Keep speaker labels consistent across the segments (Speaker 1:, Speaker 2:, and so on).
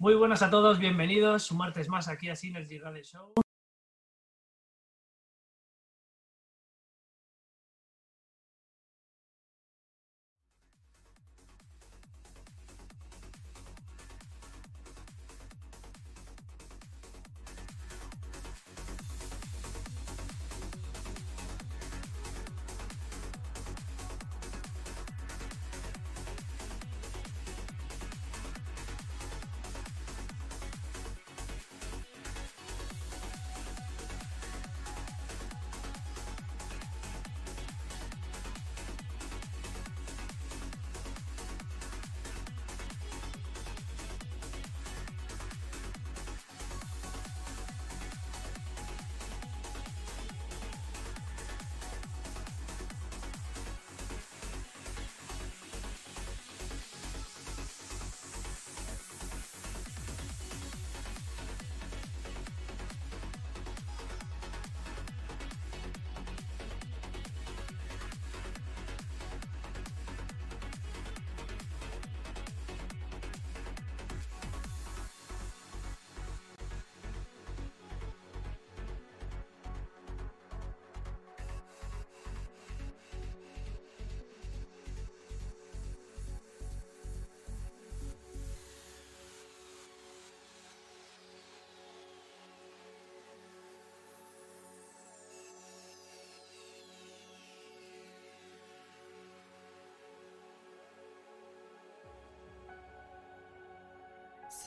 Speaker 1: Muy buenas a todos, bienvenidos un martes más aquí a Synergy Radio Show.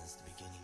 Speaker 2: Since the beginning,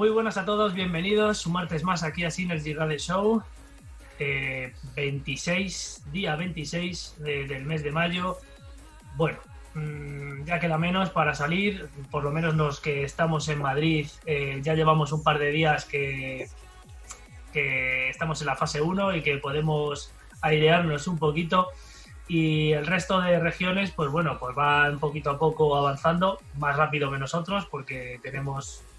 Speaker 1: Muy buenas a todos, bienvenidos un martes más aquí a Synergy Radio Show. Eh, 26, día 26 de- del mes de mayo. Bueno, mm, ya queda menos para salir, por lo menos los que estamos en Madrid eh, ya llevamos un par de días que, que estamos en la fase 1 y que podemos airearnos un poquito y el resto de regiones pues bueno pues van poquito a poco avanzando más rápido que nosotros porque tenemos eh,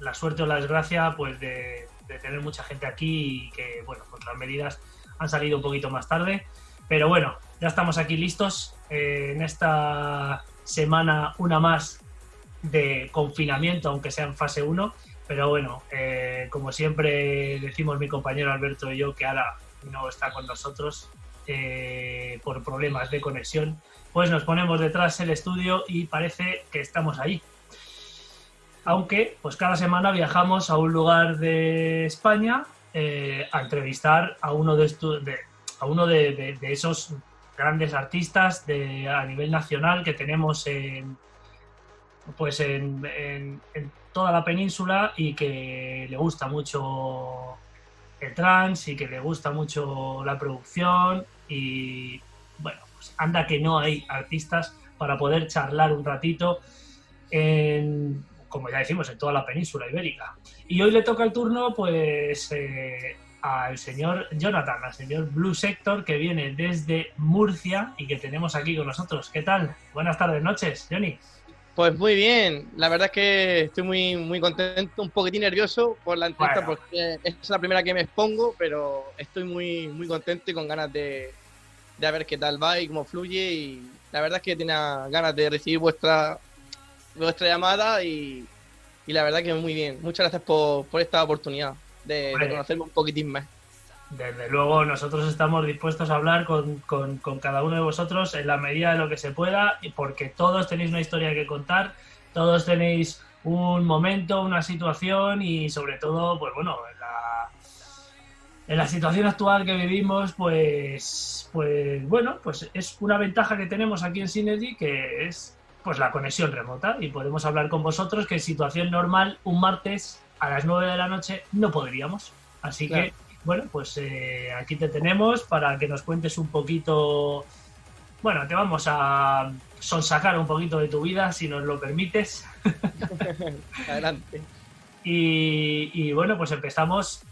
Speaker 1: la suerte o la desgracia pues de, tener mucha gente aquí y que bueno pues las medidas han salido un poquito más tarde pero bueno ya estamos aquí listos eh, en esta semana una más de confinamiento aunque sea en fase 1 pero bueno eh, como siempre decimos mi compañero Alberto y yo que ahora no está con nosotros eh, por problemas de conexión, pues nos ponemos detrás del estudio y parece que estamos ahí. Aunque, pues cada semana viajamos a un lugar de España eh, a entrevistar a uno de, de- uno de, esos grandes artistas a nivel nacional que tenemos en, pues en, en- toda la península y que le gusta mucho el trance y que le gusta mucho la producción y bueno, pues anda que no hay artistas para poder charlar un ratito en, como ya decimos, en toda la península ibérica. Y hoy le toca el turno pues eh, al señor Jonathan, al señor Blue Sector que viene desde Murcia y que tenemos aquí con nosotros. ¿Qué tal? Buenas tardes, noches, Johnny.
Speaker 3: Pues muy bien, la verdad es que estoy muy, muy contento, un poquitín nervioso por la entrevista
Speaker 1: Bueno.
Speaker 3: porque es la primera que me expongo, pero estoy muy, muy contento y con ganas de, de a ver qué tal va y cómo fluye y la verdad es que tenía ganas de recibir vuestra, vuestra llamada y, y la verdad que muy bien. Muchas gracias por, por esta oportunidad de, de
Speaker 1: Hombre.
Speaker 3: conocerme un poquitín más.
Speaker 1: Desde luego, nosotros estamos dispuestos a hablar con, con- con cada uno de vosotros en la medida de lo que se pueda, porque todos tenéis una historia que contar, todos tenéis un momento, una situación y sobre todo, pues bueno, en la, en la situación actual que vivimos, pues, pues bueno, pues es una ventaja que tenemos aquí en Synergy que es pues la conexión remota y podemos hablar con vosotros que en situación normal un martes a las 9 de la noche no podríamos. Así
Speaker 3: Claro.
Speaker 1: que bueno, pues eh, aquí te tenemos para que nos cuentes un poquito. Bueno, te vamos a sonsacar un poquito de tu vida, si nos lo permites.
Speaker 3: Adelante.
Speaker 1: Y, y bueno, pues empezamos,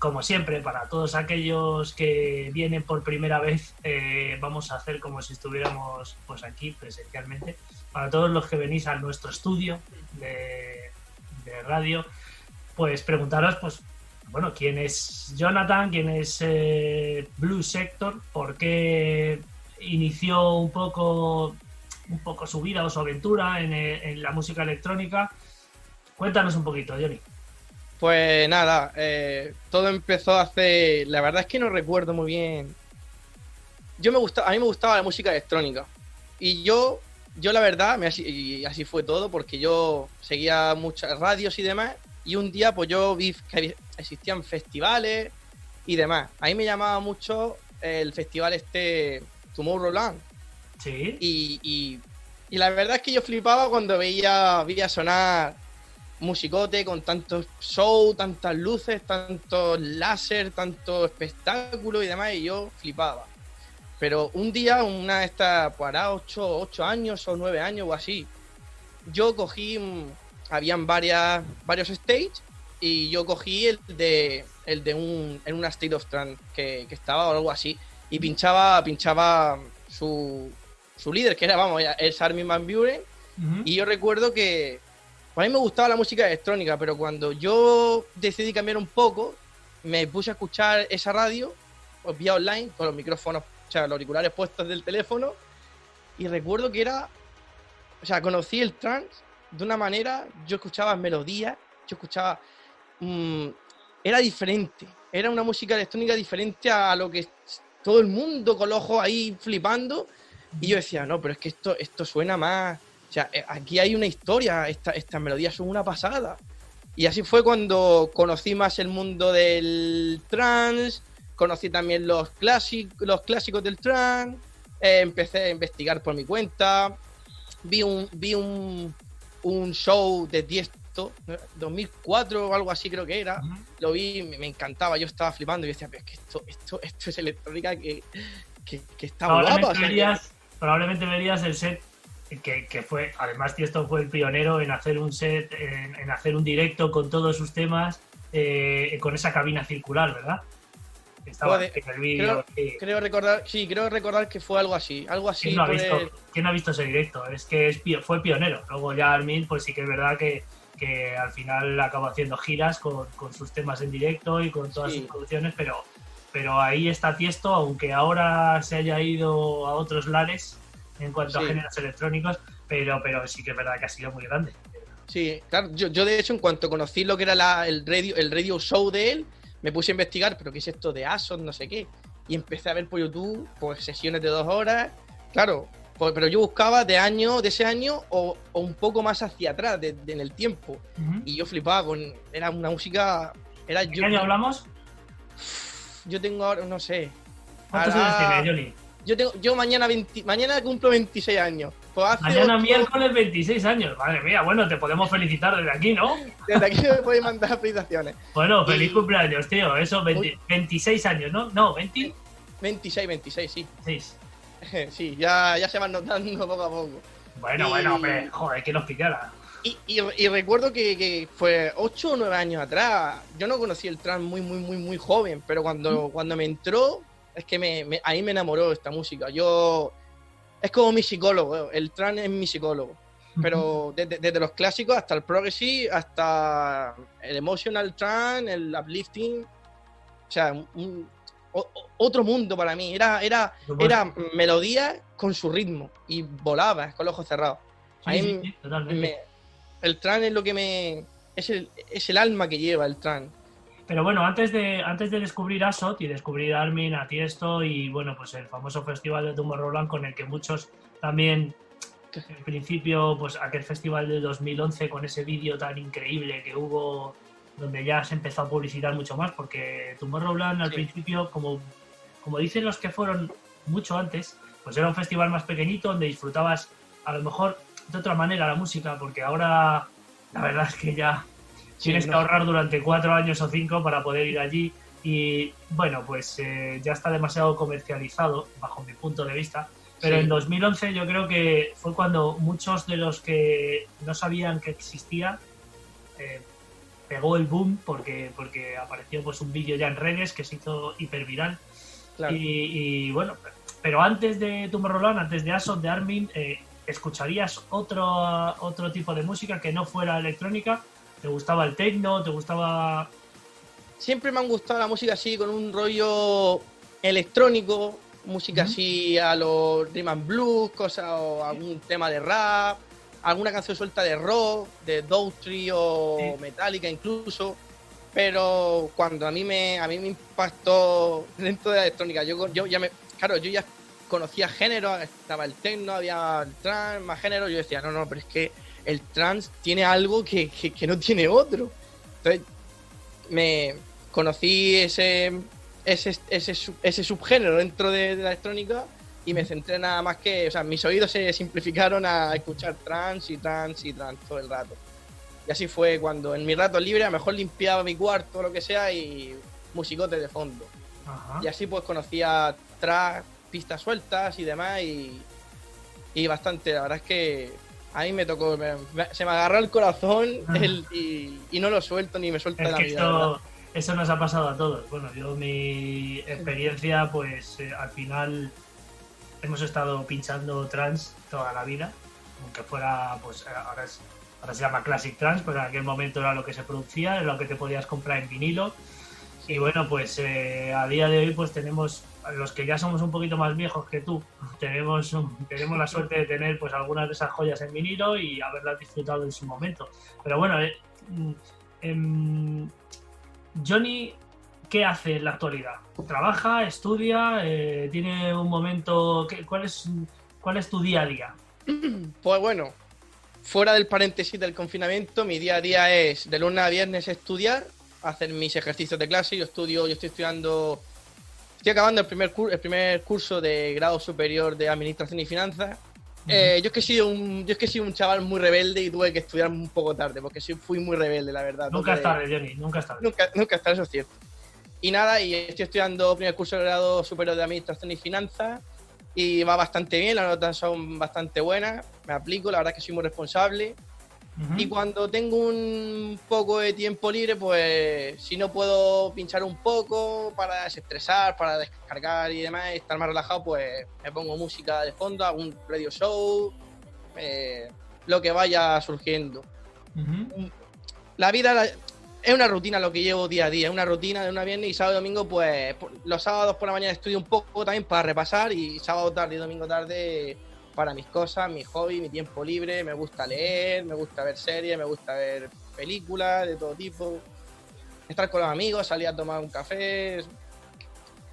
Speaker 1: como siempre, para todos aquellos que vienen por primera vez, eh, vamos a hacer como si estuviéramos pues aquí presencialmente. Para todos los que venís a nuestro estudio de, radio, pues preguntaros, pues, bueno, quién es Jonathan, quién es eh, Blue Sector, por qué inició un poco, un poco su vida o su aventura en, eh, la música electrónica. Cuéntanos un poquito, Johnny.
Speaker 3: Pues nada, eh, todo empezó hace. La verdad es que no recuerdo muy bien. Yo me gustaba, a mí me gustaba la música electrónica. Y yo, yo la verdad, me así, y así fue todo, porque yo seguía muchas radios y demás. Y un día, pues yo vi que existían festivales y demás. A mí me llamaba mucho el festival este Tomorrowland.
Speaker 1: Sí.
Speaker 3: Y, y- y la verdad es que yo flipaba cuando veía, veía sonar musicote con tantos show, tantas luces, tantos láser, tanto espectáculo y demás, y yo flipaba. Pero un día, una de estas, pues hará 8, años o 9 años o así, yo cogí, mm, habían varias, varios stage y yo cogí el de, el de un, en una State of Trance que, que estaba o algo así y pinchaba, pinchaba su, su líder, que era, vamos, es Armin Van Buren, y yo recuerdo que a mí me gustaba la música electrónica, pero cuando yo decidí cambiar un poco, me puse a escuchar esa radio, pues, vía online, con los micrófonos, o sea, los auriculares puestos del teléfono, y recuerdo que era, o sea, conocí el trance de una manera, yo escuchaba melodías, yo escuchaba, mm, era diferente, era una música electrónica diferente a lo que todo el mundo con los ojos ahí flipando, y yo decía, no, pero es que esto, esto suena más. O sea, eh, aquí hay una historia, esta- estas melodías son una pasada. Y así fue cuando conocí más el mundo del trance, conocí también los, clásic- los clásicos del trance, eh, empecé a investigar por mi cuenta, vi un, vi un, un show de 10 directo, 2004 o algo así creo que era. Lo vi, me, me encantaba, yo estaba flipando y decía, pero es que esto, esto, esto es electrónica que, que, que está guapa.
Speaker 1: probablemente,
Speaker 3: o sea, que-
Speaker 1: verías, probablemente verías el set que, que fue, además Tiesto fue el pionero en hacer un set, en, en hacer un directo con todos sus temas, eh, con esa cabina circular, ¿verdad? Estaba en el vídeo. sí.
Speaker 3: Creo recordar, sí, creo recordar que fue algo así, algo así.
Speaker 1: ¿Quién no, ha visto,
Speaker 3: el-
Speaker 1: quién ha visto ese directo? Es que es fue pionero. Luego ya Armin, pues sí que es verdad que, que al final acabó haciendo giras con, con sus temas en directo y con todas
Speaker 3: Sí.
Speaker 1: sus producciones, pero, pero ahí está Tiesto, aunque ahora se haya ido a otros lares en cuanto a géneros electrónicos, pero, pero sí que es verdad que ha sido muy grande.
Speaker 3: Sí, claro, yo, yo de hecho en cuanto conocí lo que era la- el, radio, el radio show de él, me puse a investigar, pero qué es esto de ASOS, no sé qué. Y empecé a ver por YouTube, pues sesiones de dos horas. Claro, pues, pero yo buscaba de año, de ese año o, o un poco más hacia atrás, de- de- en el tiempo. Y yo flipaba con. Era una música. Era
Speaker 1: ¿De
Speaker 3: yo,
Speaker 1: qué año hablamos?
Speaker 3: yo tengo ahora, no sé.
Speaker 1: ¿Cuántos
Speaker 3: ahora-
Speaker 1: años tiene, Johnny?
Speaker 3: Yo tengo, yo mañana 20 mañana cumplo 26 años. Pues hace
Speaker 1: Mañana
Speaker 3: ocho-
Speaker 1: miércoles 26 años. Madre mía, bueno, te podemos felicitar desde aquí, ¿no?
Speaker 3: Desde aquí me podéis mandar felicitaciones.
Speaker 1: Bueno, feliz cumpleaños, tío. Eso, 20
Speaker 3: Uy.
Speaker 1: 26 años, ¿no? No, 26.
Speaker 3: 26, 26, sí. Sí, ya, ya se van notando poco a poco.
Speaker 1: Bueno,
Speaker 3: Y-
Speaker 1: bueno, hombre, joder, que nos pillara.
Speaker 3: Y, y- y recuerdo que, que fue 8 o 9 años atrás. Yo no conocí el trance muy, muy, muy, muy joven, pero cuando, cuando me entró, es que me, me- ahí me enamoró esta música. Yo. Es como mi psicólogo, el trance es mi psicólogo. Pero desde, desde los clásicos hasta el progressive, hasta el emotional trance, el uplifting. O sea, un- o- otro mundo para mí. Era, era, era melodía con su ritmo y volaba con los ojos cerrados.
Speaker 1: Sí,
Speaker 3: ahí
Speaker 1: sí.
Speaker 3: Me- el tran es lo que me. Es el, es el alma que lleva el tran.
Speaker 1: Pero bueno, antes de, antes de descubrir Asot y descubrir Armin, a Tiesto y bueno, pues el famoso festival de Tomorrowland con el que muchos también, en principio, pues aquel festival de 2011 con ese vídeo tan increíble que hubo, donde ya se empezó a publicitar mucho más, porque Tomorrowland al
Speaker 3: Sí.
Speaker 1: principio, como, como dicen los que fueron mucho antes, pues era un festival más pequeñito donde disfrutabas a lo mejor de otra manera la música, porque ahora la verdad es que ya Tienes que ahorrar durante cuatro años o cinco para poder ir allí y bueno, pues eh, ya está demasiado comercializado bajo mi punto de vista. Pero
Speaker 3: Sí.
Speaker 1: en 2011 yo creo que fue cuando muchos de los que no sabían que existía eh, pegó el boom porque, porque apareció pues un vídeo ya en redes que se hizo hiperviral
Speaker 3: Claro.
Speaker 1: y, y, bueno, pero antes de Tomorrowland, antes de Asot, de Armin, eh, ¿escucharías otro, otro tipo de música que no fuera electrónica? ¿Te gustaba el techno? ¿Te gustaba...?
Speaker 3: Siempre me han gustado la música así, con un rollo electrónico, música así a los rhythm and blues, cosas, o algún tema de rap, alguna canción suelta de rock, de Daughtry o
Speaker 1: Sí.
Speaker 3: Metallica incluso. Pero cuando a mí me a mí me impactó dentro de la electrónica, yo, yo ya me. Claro, yo ya conocía géneros, estaba el techno, había el trance, más género, yo decía, no, no, pero es que el trance tiene algo que, que- que no tiene otro. Entonces, me conocí ese, ese, ese, ese subgénero dentro de, de la electrónica y me centré nada más que, o sea, mis oídos se simplificaron a escuchar trance y trance y trance todo el rato. Y así fue cuando en mi rato libre a lo mejor limpiaba mi cuarto o lo que sea y musicote de fondo.
Speaker 1: Ajá.
Speaker 3: Y así pues conocía tracks, pistas sueltas y demás y, y bastante, la verdad es que a mí me tocó, me- me- se me agarró el corazón el- y, y no lo suelto ni me suelta
Speaker 1: Es
Speaker 3: de la vida.
Speaker 1: esto, eso nos ha pasado a todos. Bueno, yo mi experiencia, pues eh, al final hemos estado pinchando trans toda la vida, aunque fuera, pues eh, ahora, es- ahora se llama Classic Trans, pero en aquel momento era lo que se producía, era lo que te podías comprar en vinilo. Y bueno, pues eh, a día de hoy pues tenemos, los que ya somos un poquito más viejos que tú, tenemos, tenemos la suerte de tener pues algunas de esas joyas en vinilo y haberlas disfrutado en su momento. Pero bueno, eh, mm, em, Johnny, ¿qué hace en la actualidad? ¿Trabaja? ¿Estudia? eh, ¿Tiene un momento? ¿qué- cuál, es, ¿Cuál es tu día a día?
Speaker 3: Pues bueno, fuera del paréntesis del confinamiento, mi día a día es de lunes a viernes estudiar, hacer mis ejercicios de clase. Yo estudio, yo estoy estudiando, estoy acabando el primer, el primer curso de grado superior de Administración y Finanzas Eh, yo es que he sido un, yo es que he sido un chaval muy rebelde y tuve que estudiar un poco tarde, porque sí fui muy rebelde, la verdad.
Speaker 1: Nunca es tarde, Johnny, nunca es tarde.
Speaker 3: Nunca, nunca está, eso es cierto. Y nada, y estoy estudiando primer curso de grado superior de Administración y Finanzas y va bastante bien, las notas son bastante buenas, me aplico, la verdad es que soy muy responsable. Y cuando tengo un poco de tiempo libre, pues si no puedo pinchar un poco para desestresar, para descargar y demás, y estar más relajado, pues me pongo música de fondo, hago un radio show, eh, lo que vaya surgiendo. La vida la- es una rutina lo que llevo día a día, es una rutina de una viernes y sábado y domingo, pues los sábados por la mañana estudio un poco también para repasar y sábado tarde y domingo tarde para mis cosas, mi hobby, mi tiempo libre, me gusta leer, me gusta ver series, me gusta ver películas de todo tipo, estar con los amigos, salir a tomar un café,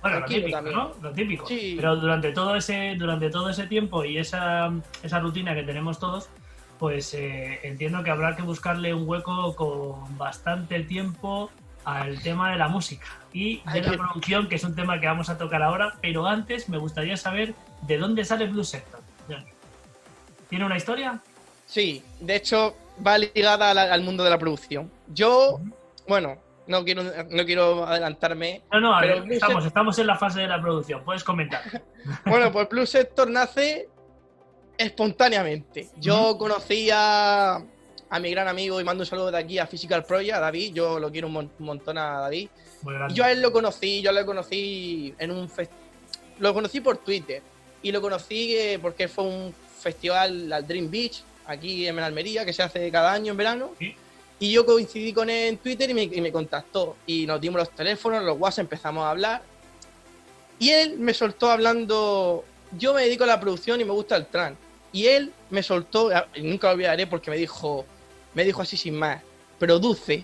Speaker 1: Bueno, lo típico,
Speaker 3: también.
Speaker 1: ¿no? Lo típico.
Speaker 3: Sí.
Speaker 1: Pero durante todo ese, durante todo ese tiempo y esa, esa rutina que tenemos todos, pues eh, entiendo que habrá que buscarle un hueco con bastante tiempo al tema de la música y de la producción, que es un tema que vamos a tocar ahora, pero antes me gustaría saber de dónde sale Blue Sector. ¿Tiene una historia?
Speaker 3: Sí, de hecho va ligada la- al mundo de la producción. Yo, bueno, no quiero, no quiero adelantarme,
Speaker 1: No, no, a
Speaker 3: Pero
Speaker 1: ver, estamos,
Speaker 3: Sector-
Speaker 1: estamos en la fase de la producción, puedes comentar.
Speaker 3: Bueno, pues Blue Sector nace espontáneamente. Yo conocí a, a mi gran amigo y mando un saludo de aquí a Physical Project, a David. Yo lo quiero un, mon- un montón a David. Y yo a él lo conocí, yo lo conocí en un fest- Lo conocí por Twitter. Y lo conocí eh, porque fue un festival al Dream Beach, aquí en Almería, que se hace cada año en verano.
Speaker 1: Sí.
Speaker 3: Y yo coincidí con él en Twitter y me, y me contactó. Y nos dimos los teléfonos, los WhatsApp, empezamos a hablar. Y él me soltó hablando. Yo me dedico a la producción y me gusta el trans. Y él me soltó, y nunca lo olvidaré porque me dijo, me dijo así sin más, produce.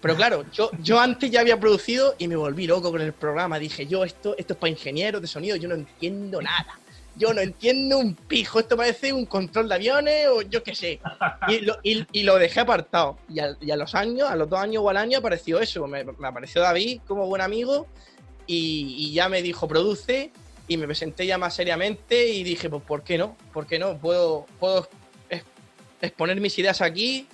Speaker 3: Pero claro, yo, yo antes ya había producido y me volví loco con el programa. Dije, yo esto, esto es para ingenieros de sonido, yo no entiendo nada. Yo no entiendo un pijo, esto parece un control de aviones o yo qué sé. Y lo, y- y lo dejé apartado. Y a, y a los años, a los dos años o al año apareció eso. Me, me apareció David como buen amigo y, ya me dijo, produce. Y me presenté ya más seriamente y dije, pues ¿por qué no? ¿Por qué no? Puedo, puedo ex- exponer mis ideas aquí,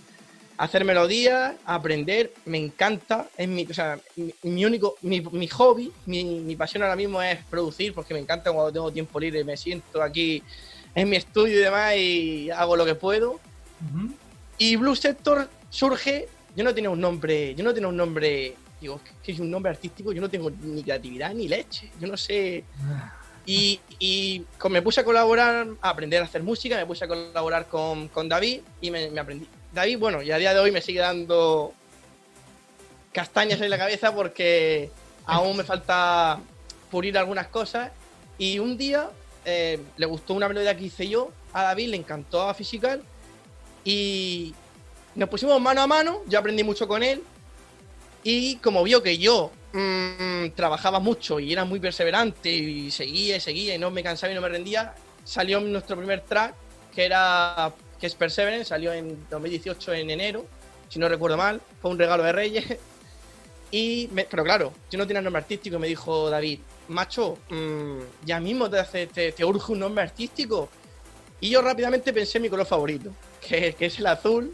Speaker 3: hacer melodías, aprender, me encanta. Es mi, o sea, mi, mi único, mi, mi hobby, mi, mi pasión ahora mismo es producir, porque me encanta cuando tengo tiempo libre, me siento aquí en mi estudio y demás y hago lo que puedo.
Speaker 1: Ujú.
Speaker 3: Y Blue Sector surge, yo no tenía un nombre, yo no tenía un nombre, digo, que es un nombre artístico, yo no tengo ni creatividad ni leche, yo no sé. Y, y con- me puse a colaborar, a aprender a hacer música, me puse a colaborar con, con David y me, me aprendí. David, bueno, y a día de hoy me sigue dando castañas en la cabeza porque aún me falta pulir algunas cosas. Y un día eh, le gustó una melodía que hice yo a David, le encantó a Physical y nos pusimos mano a mano, yo aprendí mucho con él y como vio que yo mm, trabajaba mucho y era muy perseverante y seguía y seguía y no me cansaba y no me rendía, salió nuestro primer track que era que es Perseverance, salió en 2018 en enero, si no recuerdo mal, fue un regalo de Reyes. Y me- pero claro, yo no tenía nombre artístico me dijo David, macho, mm, ya mismo te, hace, te, te urge un nombre artístico. Y yo rápidamente pensé en mi color favorito, que, que es el azul.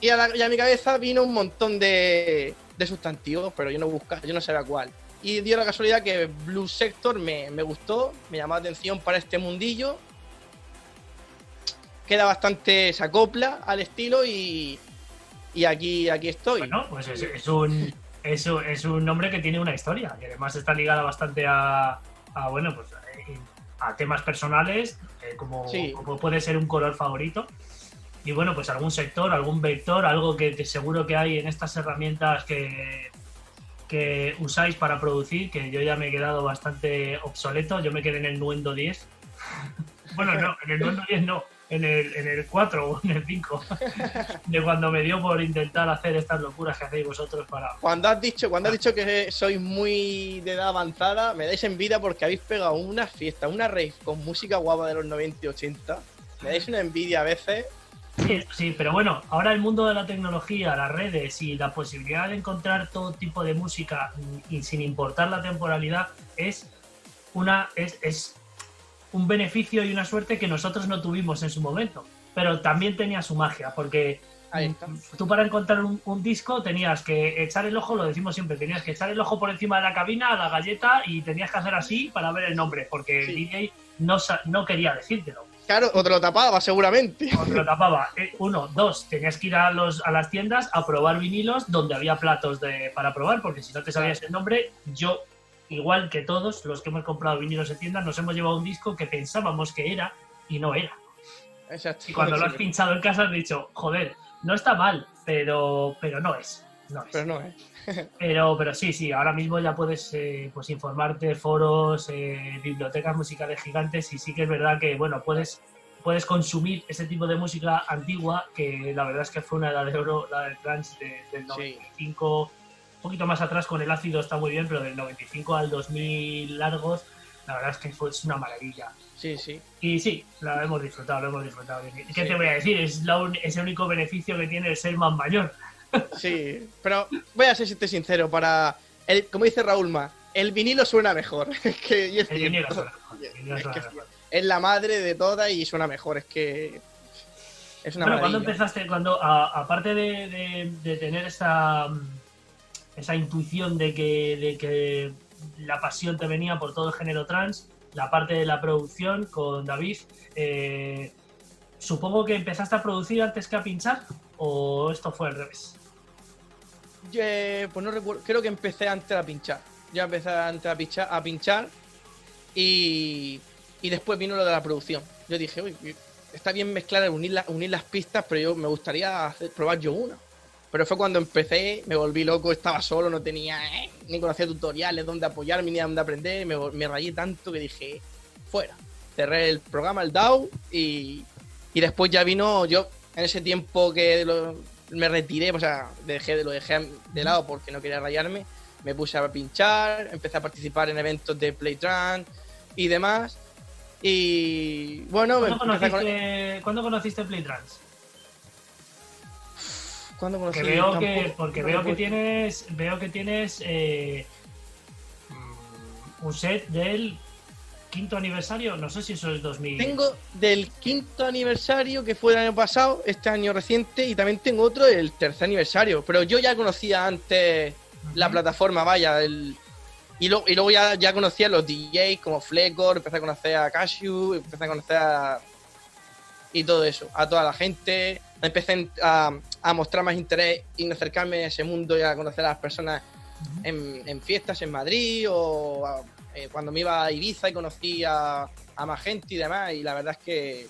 Speaker 3: Y a, la- y a mi cabeza vino un montón de, de sustantivos, pero yo no buscaba, yo no sabía cuál. Y dio la casualidad que Blue Sector me, me gustó, me llamó la atención para este mundillo. Queda bastante, se acopla al estilo y, y aquí, aquí estoy.
Speaker 1: Bueno, pues es, es un, es, un- es un nombre que tiene una historia, que además está ligada bastante a, a, bueno, pues a temas personales, eh, como,
Speaker 3: Sí.
Speaker 1: como puede ser un color favorito. Y bueno, pues algún sector, algún vector, algo que, que seguro que hay en estas herramientas que, que usáis para producir, que yo ya me he quedado bastante obsoleto, yo me quedé en el Nuendo 10. bueno, no, en el Nuendo 10 no, en el, en el 4 o en el 5, de cuando me dio por intentar hacer estas locuras que hacéis vosotros para...
Speaker 3: Cuando has dicho, cuando has dicho que sois muy de edad avanzada, me dais envidia porque habéis pegado una fiesta, una rave con música guapa de los 90 y 80. Me dais una envidia a veces.
Speaker 1: Sí, sí, pero bueno, ahora el mundo de la tecnología, las redes y la posibilidad de encontrar todo tipo de música y sin importar la temporalidad es una es, es, un beneficio y una suerte que nosotros no tuvimos en su momento. Pero también tenía su magia, porque
Speaker 3: Ahí está.
Speaker 1: tú para encontrar un, un disco tenías que echar el ojo, lo decimos siempre, tenías que echar el ojo por encima de la cabina a la galleta y tenías que hacer así para ver el nombre, porque el. DJ no, no quería decírtelo.
Speaker 3: Claro, o te lo tapaba seguramente.
Speaker 1: O te lo tapaba. Eh, Uno, dos, tenías que ir a, los, a las tiendas a probar vinilos donde había platos de, para probar, porque si no te sabías el nombre, yo, igual que todos los que hemos comprado vinilos en tiendas, nos hemos llevado un disco que pensábamos que era y no era.
Speaker 3: Exacto.
Speaker 1: Y cuando lo has pinchado en casa has dicho, joder, no está mal, pero, pero no es. No es.
Speaker 3: Pero no, ¿eh?
Speaker 1: Pero, pero sí, sí, ahora mismo ya puedes eh, pues informarte, foros, eh, bibliotecas musicales gigantes y sí que es verdad que, bueno, puedes, puedes consumir ese tipo de música antigua que la verdad es que fue una edad de oro, la del trance de- del
Speaker 3: Sí.
Speaker 1: 95, un poquito más atrás con el ácido está muy bien, pero del 95 al 2000 largos, la verdad es que fue es una maravilla.
Speaker 3: Sí, sí.
Speaker 1: Y sí, la hemos disfrutado, lo hemos disfrutado. ¿Qué
Speaker 3: Sí.
Speaker 1: te voy a decir? Es, la un- es el único beneficio que tiene el ser más mayor.
Speaker 3: Sí, pero voy a ser sincero, para, el, como dice Raúl Ma, el vinilo suena mejor. Es que, y es
Speaker 1: El vinilo suena mejor, el vinilo
Speaker 3: Es que es la madre de todas y suena mejor, es que es una
Speaker 1: Pero cuando
Speaker 3: maravilla.
Speaker 1: empezaste, cuando aparte de, de- de tener esa, mm, esa intuición de que, de que la pasión te venía por todo el género trans, la parte de la producción con David, eh, supongo que empezaste a producir antes que a pinchar o esto fue al revés.
Speaker 3: Pues no recuerdo, creo que empecé antes a pinchar. Ya empecé antes a pinchar, a pinchar y, y después vino lo de la producción. Yo dije, uy, está bien mezclar, unir, unir las pistas, pero yo me gustaría probar yo una. Pero fue cuando empecé, me volví loco, estaba solo, no tenía, eh, ni conocía tutoriales, dónde apoyarme, ni dónde aprender, me, rayé tanto que dije, fuera. Cerré el programa, el DAO, y, y después ya vino, yo en ese tiempo que lo- me retiré, o sea, dejé, lo dejé de lado porque no quería rayarme, me puse a pinchar, empecé a participar en eventos de Playtrans y demás. Y bueno, me
Speaker 1: ¿Cuándo
Speaker 3: a con-
Speaker 1: conociste, ¿cuándo conociste Playtrans? Que veo que, porque veo que tienes, veo que tienes eh, mm, un set del quinto aniversario, no sé si eso es 2000.
Speaker 3: Tengo del quinto aniversario que fue el año pasado, este año reciente, y también tengo otro del tercer aniversario. Pero yo ya conocía antes la plataforma, vaya, el- y, luego, y luego ya, ya conocía a los DJs como Flecor, empecé a conocer a Cashew, empecé a conocer a. y todo eso, a toda la gente. Empecé a, a mostrar más interés y acercarme a ese mundo y a conocer a las personas en, en fiestas en Madrid o a- eh, cuando me iba a Ibiza y conocí a, a más gente y demás. Y la verdad es que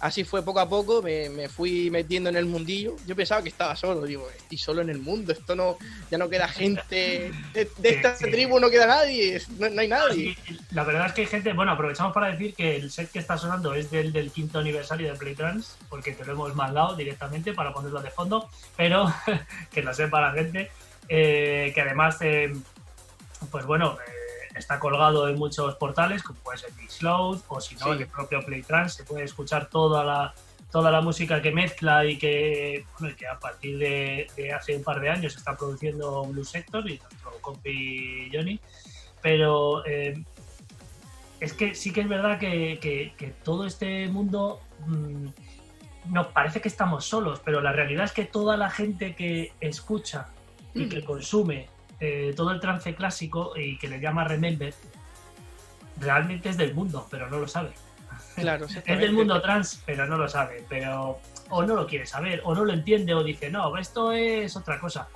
Speaker 3: así fue poco a poco, me, me fui metiendo en el mundillo. Yo pensaba que estaba solo, digo, estoy solo en el mundo, esto no, ya no queda gente, de, de esta tribu no queda nadie, no, no hay nadie.
Speaker 1: La verdad es que hay gente, bueno, aprovechamos para decir que el set que está sonando es del, del quinto aniversario de Playtrans, porque te lo hemos mandado directamente para ponerlo de fondo, pero que lo sepa la gente, eh, que además, eh, pues bueno, eh, está colgado en muchos portales, como puede ser Mixcloud, o si no,
Speaker 3: Sí.
Speaker 1: en el propio Playtrans, se puede escuchar toda la toda la música que mezcla y que, bueno, que a partir de, de hace un par de años está produciendo Blue Sector y nuestro compi Johnny pero eh, es que sí que es verdad que, que- que todo este mundo mm, nos parece que estamos solos, pero la realidad es que toda la gente que escucha y que consume eh, todo el trance clásico y que le llama Remember, realmente es del mundo, pero no lo sabe.
Speaker 3: Claro,
Speaker 1: Es del mundo trans, pero no lo sabe, pero o no lo quiere saber, o no lo entiende, o dice, no, esto es otra cosa.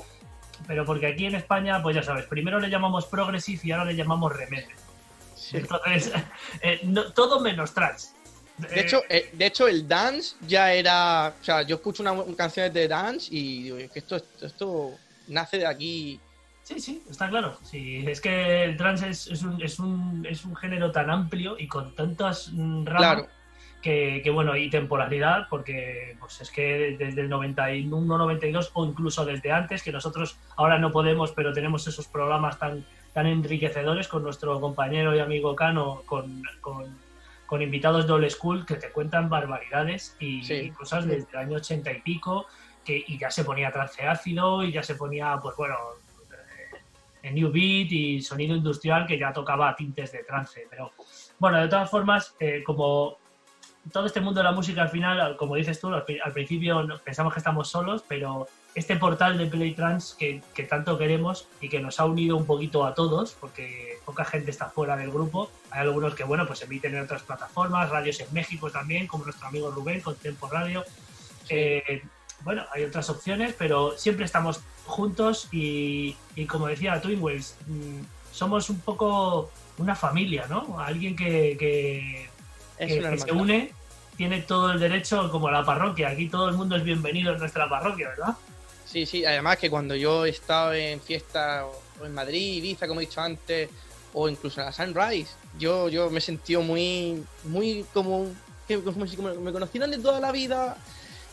Speaker 1: Pero porque aquí en España, pues ya sabes, primero le llamamos progressive y ahora le llamamos remember.
Speaker 3: Sí.
Speaker 1: Entonces, eh, no- todo menos trans.
Speaker 3: De hecho, eh, de hecho, el dance ya era. O sea, yo escucho una, canciones de dance y digo, es que esto, esto, esto nace de aquí.
Speaker 1: Sí, sí, está claro. Sí, es que el trans es, es un, es, un, es un género tan amplio y con tantas mm, ramas
Speaker 3: Claro.
Speaker 1: que, que, bueno, y temporalidad, porque pues es que desde el 91, 92 o incluso desde antes, que nosotros ahora no podemos, pero tenemos esos programas tan, tan enriquecedores con nuestro compañero y amigo Cano, con, con, con invitados de Old School que te cuentan barbaridades y,
Speaker 3: Sí.
Speaker 1: y cosas desde el año 80 y pico, que, y ya se ponía trance ácido y ya se ponía, pues bueno, en New Beat y sonido industrial que ya tocaba tintes de trance. Pero bueno, de todas formas, eh, como todo este mundo de la música al final, como dices tú, al, pri- al principio pensamos que estamos solos, pero este portal de Playtrans que, que tanto queremos y que nos ha unido un poquito a todos, porque poca gente está fuera del grupo, hay algunos que, bueno, pues emiten en otras plataformas, radios en México también, como nuestro amigo Rubén con Tempo Radio. Eh, bueno, hay otras opciones, pero siempre estamos juntos y, y como decía Twin Wheels, mm, somos un poco una familia, ¿no? Alguien que, que, se une tiene todo el derecho como la parroquia. Aquí todo el mundo es bienvenido en nuestra parroquia, ¿verdad?
Speaker 3: Sí, sí, además que cuando yo he estado en fiestas o en Madrid, Ibiza, como he dicho antes, o incluso en la Sunrise, yo, yo me he sentido muy, muy como, que- como si me conocieran de toda la vida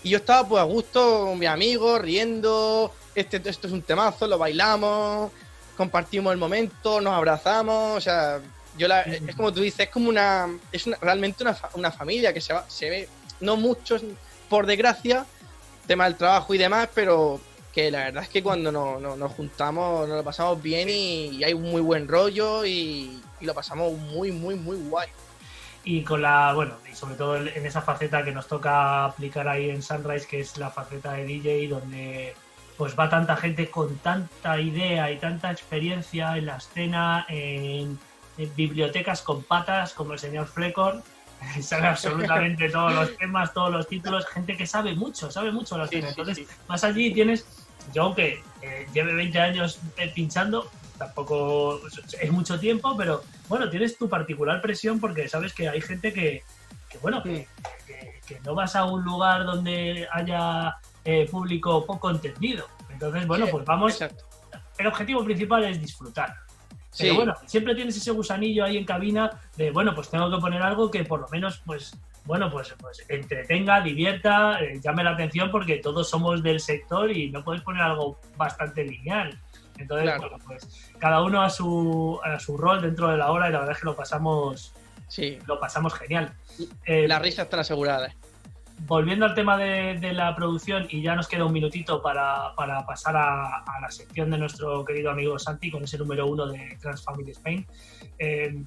Speaker 3: y yo estaba pues a gusto con mis amigos, riendo, este, esto es un temazo, lo bailamos, compartimos el momento, nos abrazamos, o sea, yo la, es como tú dices, es como una, es una- realmente una, una familia que se, va, se ve, no muchos, por desgracia, tema del trabajo y demás, pero que la verdad es que cuando nos, nos- nos juntamos nos lo pasamos bien y, y hay un muy buen rollo y, y lo pasamos muy, muy, muy guay.
Speaker 1: Y con la, bueno, y sobre todo en esa faceta que nos toca aplicar ahí en Sunrise, que es la faceta de DJ, donde pues va tanta gente con tanta idea y tanta experiencia en la escena, en, en bibliotecas con patas, como el señor Flecor, sabe absolutamente todos los temas, todos los títulos, gente que sabe mucho, sabe mucho la escena.
Speaker 3: sí,
Speaker 1: Entonces,
Speaker 3: sí.
Speaker 1: más allí tienes, yo aunque eh, lleve 20 años eh, pinchando, tampoco es mucho tiempo, pero bueno, tienes tu particular presión porque sabes que hay gente que, que, bueno, que, que- que no vas a un lugar donde haya eh, público poco entendido. Entonces, bueno,
Speaker 3: Sí,
Speaker 1: pues vamos,
Speaker 3: Exacto.
Speaker 1: el objetivo principal es disfrutar.
Speaker 3: Sí,
Speaker 1: Pero bueno, siempre tienes ese gusanillo ahí en cabina de, bueno, pues tengo que poner algo que por lo menos, pues, bueno, pues, pues entretenga, divierta, eh, llame la atención porque todos somos del sector y no puedes poner algo bastante lineal. Entonces,
Speaker 3: Claro.
Speaker 1: bueno, pues cada uno a su, a su rol dentro de la hora y la verdad es que lo pasamos,
Speaker 3: sí.
Speaker 1: lo pasamos genial. Eh,
Speaker 3: Las risas están aseguradas.
Speaker 1: volviendo al tema de, de la producción, y ya nos queda un minutito para, para pasar a, a la sección de nuestro querido amigo Santi con ese número uno de Trans Family Spain. Eh,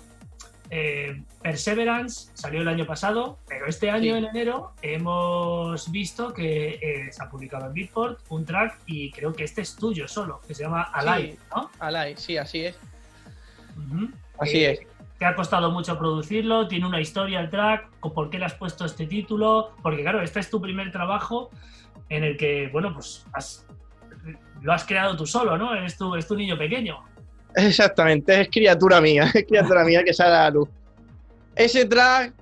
Speaker 1: eh, Perseverance salió el año pasado, pero este año
Speaker 3: Sí.
Speaker 1: en enero hemos visto que eh, se ha publicado en Beatport un track y creo que este es tuyo solo, que se llama Alive, ¿no?
Speaker 3: Alay, sí, así es. Así
Speaker 1: Eh,
Speaker 3: es.
Speaker 1: ¿Te ha costado mucho producirlo? ¿Tiene una historia el track? ¿O ¿Por qué le has puesto este título? Porque claro, este es tu primer trabajo en el que, bueno, pues has- lo has creado tú solo, ¿no? Eres tu, es tu niño pequeño.
Speaker 3: Exactamente, es criatura mía, es criatura mía que sale a la luz. Ese track,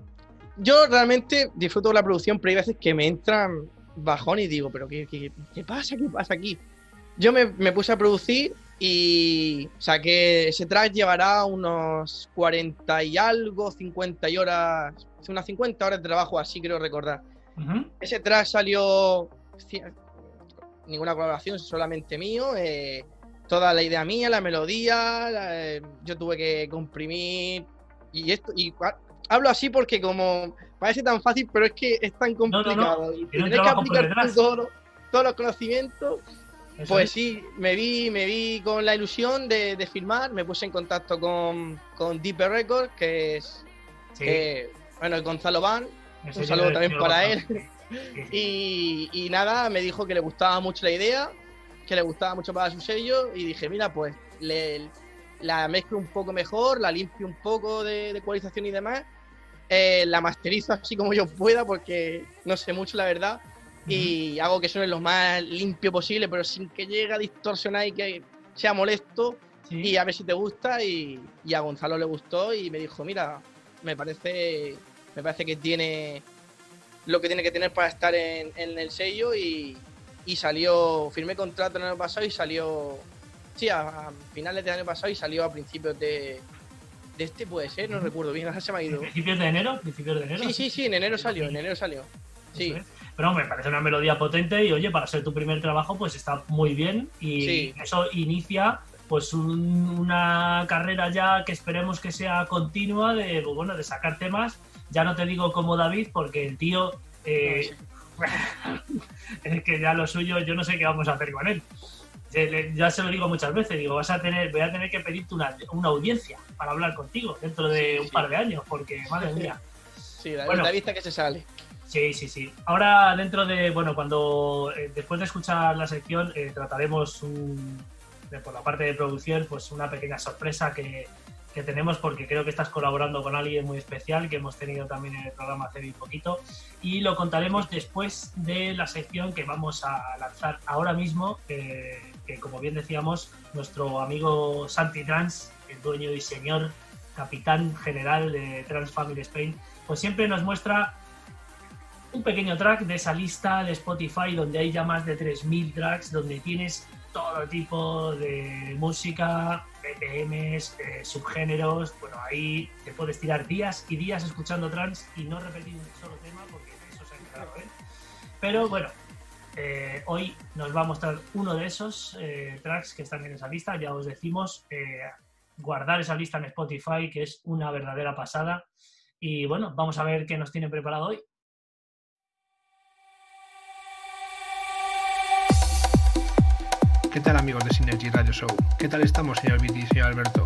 Speaker 3: yo realmente disfruto de la producción, pero hay veces que me entran bajón y digo, pero ¿qué, qué, qué pasa? ¿Qué pasa aquí? Yo me, me puse a producir y saqué ese track, llevará unos 40 y algo, 50 y horas, unas 50 horas de trabajo, así creo recordar.
Speaker 1: Ujú.
Speaker 3: Ese track salió ninguna colaboración, solamente mío. eh, toda la idea mía, la melodía, la- eh, yo tuve que comprimir y esto. Y hablo así porque como parece tan fácil, pero es que es tan
Speaker 1: no, no.
Speaker 3: complicado.
Speaker 1: Un
Speaker 3: tienes que aplicar todos los- conocimientos.
Speaker 1: Eso
Speaker 3: Pues
Speaker 1: es.
Speaker 3: sí, me vi, me vi con la ilusión de, de filmar, me puse en contacto con, con Deeper Records, que es
Speaker 1: Sí,
Speaker 3: que, bueno, Gonzalo Van,
Speaker 1: eso
Speaker 3: un saludo también para
Speaker 1: sí.
Speaker 3: Y, y nada, me dijo que le gustaba mucho la idea, que le gustaba mucho para su sello, y dije, mira, pues le, la mezclo un poco mejor, la limpio un poco de, de ecualización y demás, eh, la masterizo así como yo pueda, porque no sé mucho la verdad, y hago que suene lo más limpio posible, pero sin que llegue a distorsionar y que sea molesto,
Speaker 1: Sí.
Speaker 3: y a ver si te gusta, y, y a Gonzalo le gustó, y me dijo, mira, me parece, me parece que tiene lo que tiene que tener para estar en, en el sello y, y salió, firmé contrato el año pasado y salió, sí, a, a finales del año pasado y salió a principios de, de este, puede ser, no recuerdo bien, ahora se me ha ido.
Speaker 1: ¿Principios de enero? ¿Principios de enero?
Speaker 3: Sí, sí, sí, en enero salió, en enero salió. Sí,
Speaker 1: es. Pero me parece una melodía potente y oye, para ser tu primer trabajo, pues está muy bien y
Speaker 3: Sí.
Speaker 1: eso inicia pues un- una carrera ya que esperemos que sea continua de pues, bueno de sacar temas. Ya no te digo como David, porque el tío eh, es que ya lo suyo, yo no sé qué vamos a hacer con él. Ya se lo digo muchas veces, digo, vas a tener, voy a tener que pedirte una, una audiencia para hablar contigo dentro de
Speaker 3: Sí,
Speaker 1: un
Speaker 3: sí.
Speaker 1: par de años, porque madre mía.
Speaker 3: Sí, la,
Speaker 1: Bueno.
Speaker 3: la vista que se sale.
Speaker 1: Sí, sí, sí. Ahora dentro de, bueno, cuando eh, después de escuchar la sección eh, trataremos un- de- por la parte de producción, pues una pequeña sorpresa que, tenemos porque creo que estás colaborando con alguien muy especial que hemos tenido también en el programa hace bien poquito. Y lo contaremos después de la sección que vamos a lanzar ahora mismo, que como bien decíamos, nuestro amigo Santi Trans, el dueño y señor capitán general de Trans Family Spain, pues siempre nos muestra un pequeño track de esa lista de Spotify donde hay ya más de 3.000 tracks, donde tienes todo tipo de música, BPMs, eh, subgéneros. Bueno, ahí te puedes tirar días y días escuchando trance y no repetir un solo tema porque eso se ha encargado él. Pero bueno, eh, hoy nos va a mostrar uno de esos eh, tracks que están en esa lista. Ya os decimos, eh, guardar esa lista en Spotify, que es una verdadera pasada. Y bueno, vamos a ver qué nos tiene preparado hoy.
Speaker 4: ¿Qué tal amigos de Synergy Radio Show? ¿Qué tal estamos, señor Viti y señor Alberto?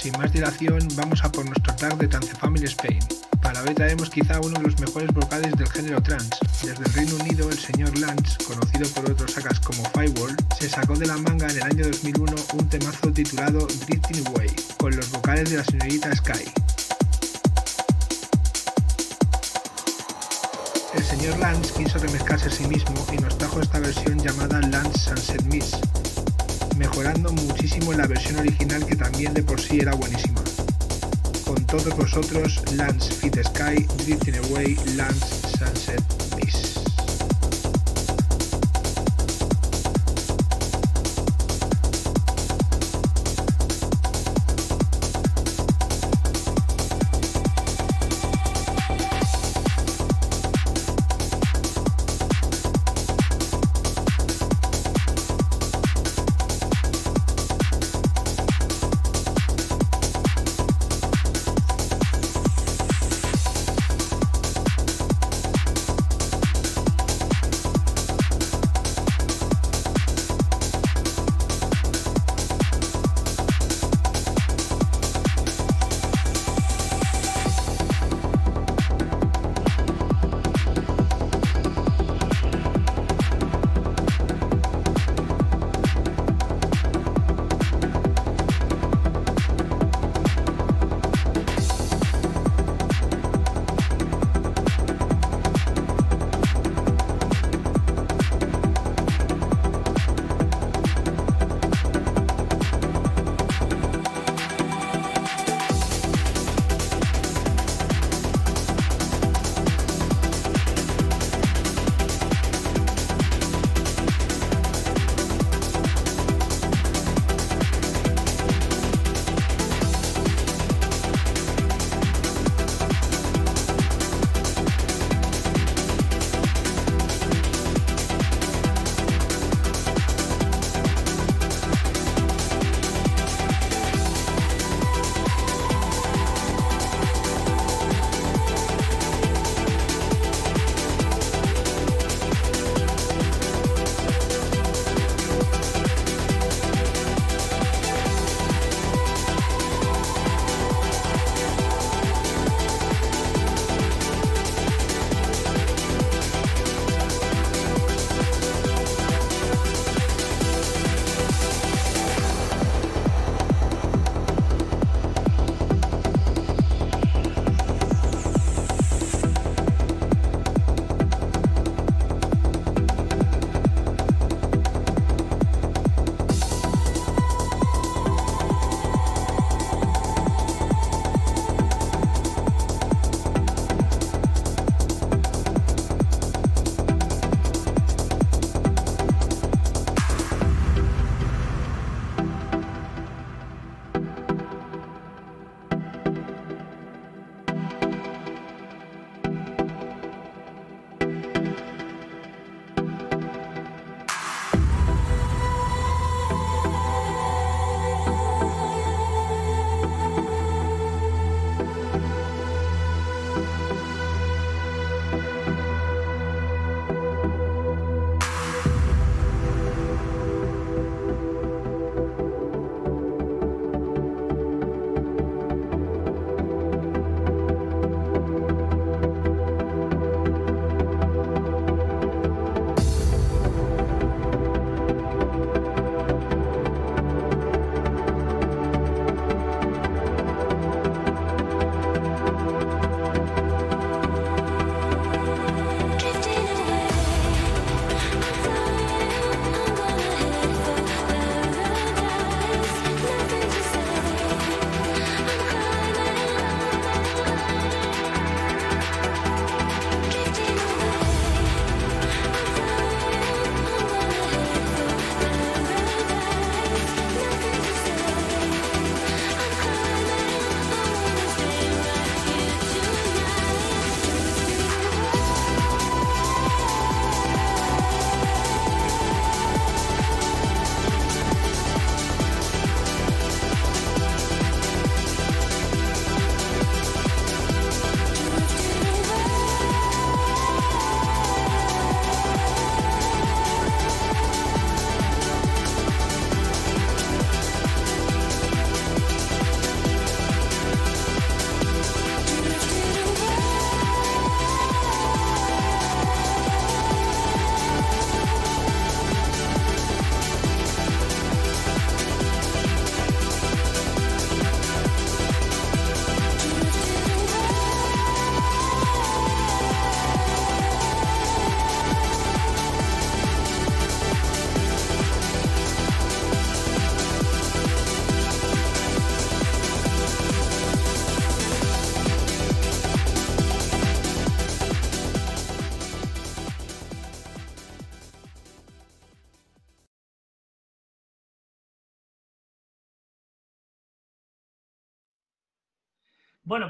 Speaker 4: Sin más dilación, vamos a por nuestro tag de Trance Family Spain. Para hoy traemos quizá uno de los mejores vocales del género trance. Desde el Reino Unido, el señor Lance, conocido por otros sagas como Firewall, se sacó de la manga en el año 2001 un temazo titulado Drifting Away, con los vocales de la señorita Sky. El señor Lance quiso remezclarse a sí mismo y nos trajo esta versión llamada Lance Sunset Miss, mejorando muchísimo la versión original que también de por sí era buenísima. Con todos vosotros, Lance Fit Sky, Drifting Away, Lance Sunset Miss.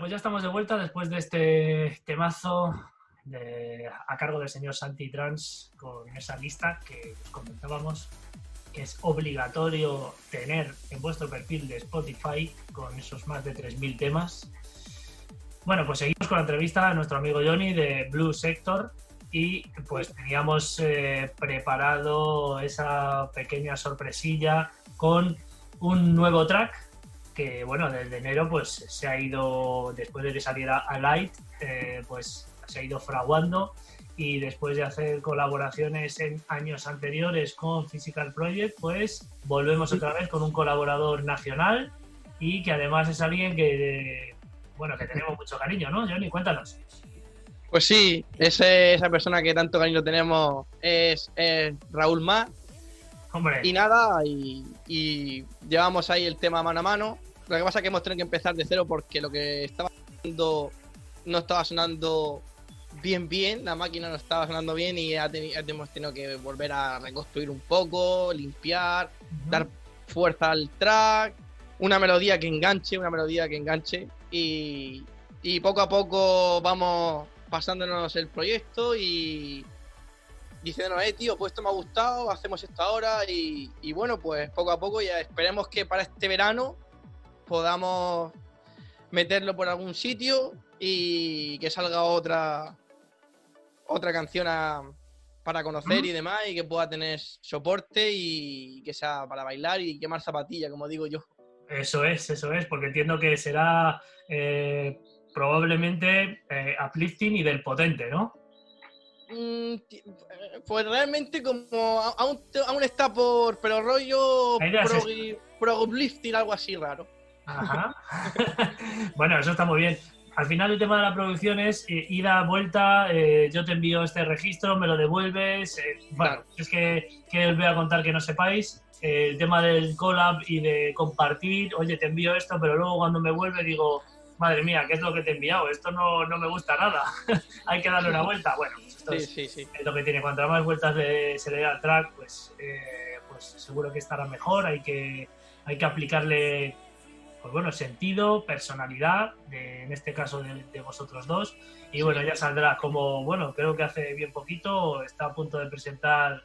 Speaker 1: Pues ya estamos de vuelta después de este temazo a cargo del señor Santi Trans con esa lista que os comentábamos que es obligatorio tener en vuestro perfil de Spotify con esos más de 3.000 temas. Bueno, pues seguimos con la entrevista a nuestro amigo Johnny de Blue Sector y pues teníamos eh, preparado esa pequeña sorpresilla con un nuevo track que bueno, desde enero pues se ha ido, después de que saliera a Light, eh, pues se ha ido fraguando y después de hacer colaboraciones en años anteriores con Physical Project, pues volvemos otra vez con un colaborador nacional y que además es alguien que, bueno, que tenemos mucho cariño, ¿no? Johnny, cuéntanos.
Speaker 3: Pues sí, ese- esa persona que tanto cariño tenemos es, es Raúl Más.
Speaker 1: Hombre,
Speaker 3: Y nada, y, y llevamos ahí el tema mano a mano. Lo que pasa es que hemos tenido que empezar de cero porque lo que estaba sonando no estaba sonando bien bien, la máquina no estaba sonando bien y ha teni- hemos tenido que volver a reconstruir un poco, limpiar, dar fuerza al track, una melodía que enganche, una melodía que enganche. Y, y poco a poco vamos pasándonos el proyecto y diciéndonos, eh, tío, pues esto me ha gustado, hacemos esto ahora y, y bueno, pues poco a poco ya esperemos que para este verano podamos meterlo por algún sitio y que salga otra otra canción a- para conocer y demás y que pueda tener soporte y que sea para bailar y quemar zapatilla, como digo yo.
Speaker 1: Eso es, eso es, porque entiendo que será eh, probablemente eh, uplifting y del potente, ¿no?
Speaker 3: Mm, eh, pues realmente como aún, aún está por, pero rollo
Speaker 1: es
Speaker 3: prog- prog-uplifting, algo así raro.
Speaker 1: Ajá. bueno, eso está muy bien. Al final el tema de la producción es eh, ida, vuelta, eh, yo te envío este registro, me lo devuelves. eh, bueno,
Speaker 3: Claro.
Speaker 1: es que, que os voy a contar que no sepáis. el tema del collab y de compartir, oye, te envío esto, pero luego cuando me vuelve digo, madre mía, ¿qué es lo que te he enviado? Esto no, no me gusta nada. Hay que darle una vuelta. Bueno, pues esto
Speaker 3: Sí,
Speaker 1: es,
Speaker 3: sí, sí.
Speaker 1: es lo que tiene. Cuantas más vueltas le- se le dé al track, pues, eh, pues seguro que estará mejor. Hay que, hay que aplicarle pues bueno, sentido, personalidad, de- en este caso de, de vosotros dos. Y bueno, ya saldrá como, bueno, creo que hace bien poquito, está a punto de presentar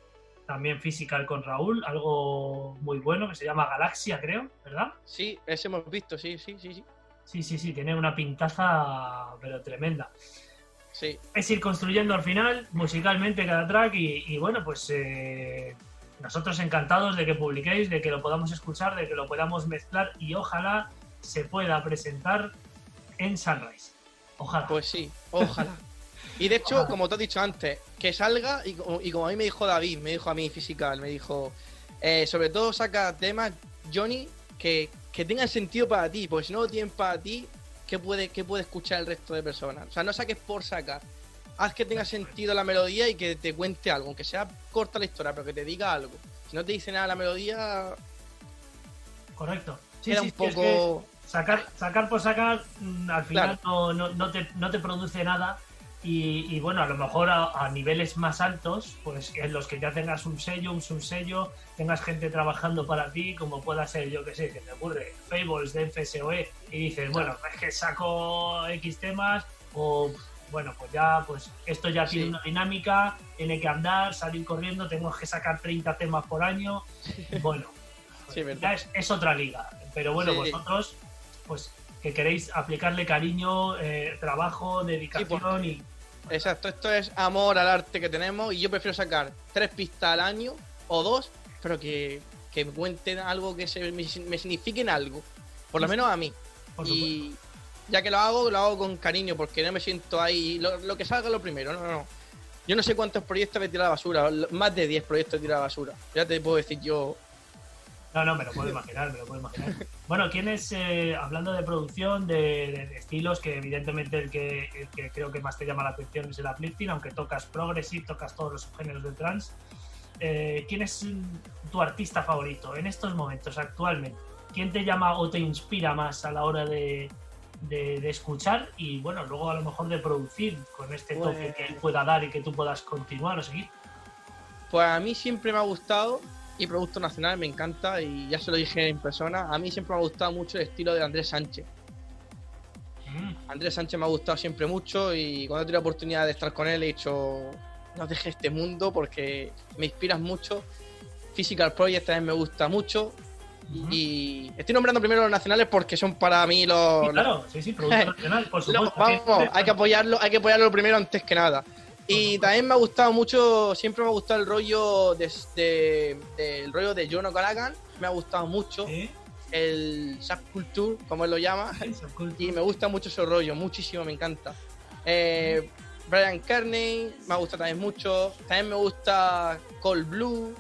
Speaker 1: también Physical con Raúl, algo muy bueno que se llama Galaxia, creo, ¿verdad?
Speaker 3: Sí, ese hemos visto, sí, sí, sí, sí.
Speaker 1: Sí, sí, sí, tiene una pintaza, pero tremenda.
Speaker 3: Sí,
Speaker 1: es ir construyendo al final musicalmente cada track y, y bueno, pues eh, nosotros encantados de que publiquéis, de que lo podamos escuchar, de que lo podamos mezclar y ojalá se pueda presentar en Sunrise. Ojalá.
Speaker 3: pues sí, ojalá. Y de hecho,
Speaker 1: Ojalá.
Speaker 3: como te he dicho antes, que salga y, como- y como a mí me dijo David, me dijo a mí Physical, me dijo, eh, sobre todo saca temas, Johnny, que, que tengan sentido para ti, porque si no lo tienen para ti, ¿qué puede, qué puede escuchar el resto de personas? O sea, no saques por sacar. Haz que tenga sentido la melodía y que te cuente algo, aunque sea corta la historia, pero que te diga algo. Si no te dice nada la melodía,
Speaker 1: Correcto. Sí,
Speaker 3: queda
Speaker 1: sí,
Speaker 3: un
Speaker 1: sí, es que
Speaker 3: poco...
Speaker 1: sacar, sacar por sacar mm, al final no, no- no te, no te produce nada. Y, y bueno, a lo mejor a, a niveles más altos, pues en los que ya tengas un sello, un subsello, tengas gente trabajando para ti, como pueda ser, yo que sé, que te ocurre, Fables de FSOE, y dices, bueno, es que saco X temas, o bueno, pues ya, pues esto ya tiene
Speaker 3: Sí.
Speaker 1: una dinámica, tiene que andar, salir corriendo, tengo que sacar 30 temas por año. Bueno,
Speaker 3: Sí,
Speaker 1: ya es, es otra liga. Pero bueno,
Speaker 3: Sí.
Speaker 1: vosotros, pues que queréis aplicarle cariño, eh, trabajo, dedicación y.
Speaker 3: Exacto, esto es amor al arte que tenemos y yo prefiero sacar tres pistas al año o dos, pero que, que me cuenten algo que se, me, me signifiquen algo, por lo menos a mí.
Speaker 1: Por.
Speaker 3: Y ya que lo hago, lo hago con cariño porque no me siento ahí, lo, lo que salga lo primero, no, no, no. Yo no sé cuántos proyectos he tirado a la basura, más de 10 proyectos he tirado a la basura. Ya te puedo decir yo,
Speaker 1: No, no, me lo puedo imaginar, me lo puedo imaginar. Bueno, ¿quién es, eh, hablando de producción, de, de- estilos, que evidentemente el que, el que creo que más te llama la atención es el uplifting, aunque tocas progressive, tocas todos los subgéneros del trance. Eh, ¿Quién es tu artista favorito en estos momentos, actualmente? ¿Quién te llama o te inspira más a la hora de, de- de escuchar y, bueno, luego a lo mejor de producir con este toque
Speaker 3: Pues-
Speaker 1: que él pueda dar y que tú puedas continuar o seguir?
Speaker 3: Pues a mí siempre me ha gustado, y Producto Nacional me encanta, y ya se lo dije en persona, a mí siempre me ha gustado mucho el estilo de Andrés Sánchez.
Speaker 1: Mm,
Speaker 3: Andrés Sánchez me ha gustado siempre mucho y cuando he tenido la oportunidad de estar con él he dicho, no dejes este mundo porque me inspiras mucho. Physical Project también me gusta mucho. Y estoy nombrando primero los nacionales porque son para mí los...
Speaker 1: Sí, claro, sí, sí, producto nacional, por
Speaker 3: los-
Speaker 1: supuesto.
Speaker 3: vamos, hay que apoyarlo, hay que apoyarlo primero antes que nada. Y también me ha gustado mucho, siempre me ha gustado el rollo de, de- del rollo de Jono Gallagher, me ha gustado mucho
Speaker 1: Sí,
Speaker 3: el subculture, como él lo llama, y me gusta mucho ese rollo, muchísimo, me encanta. Eh, Brian Kearney me gusta también mucho. También me gusta Cold Blue,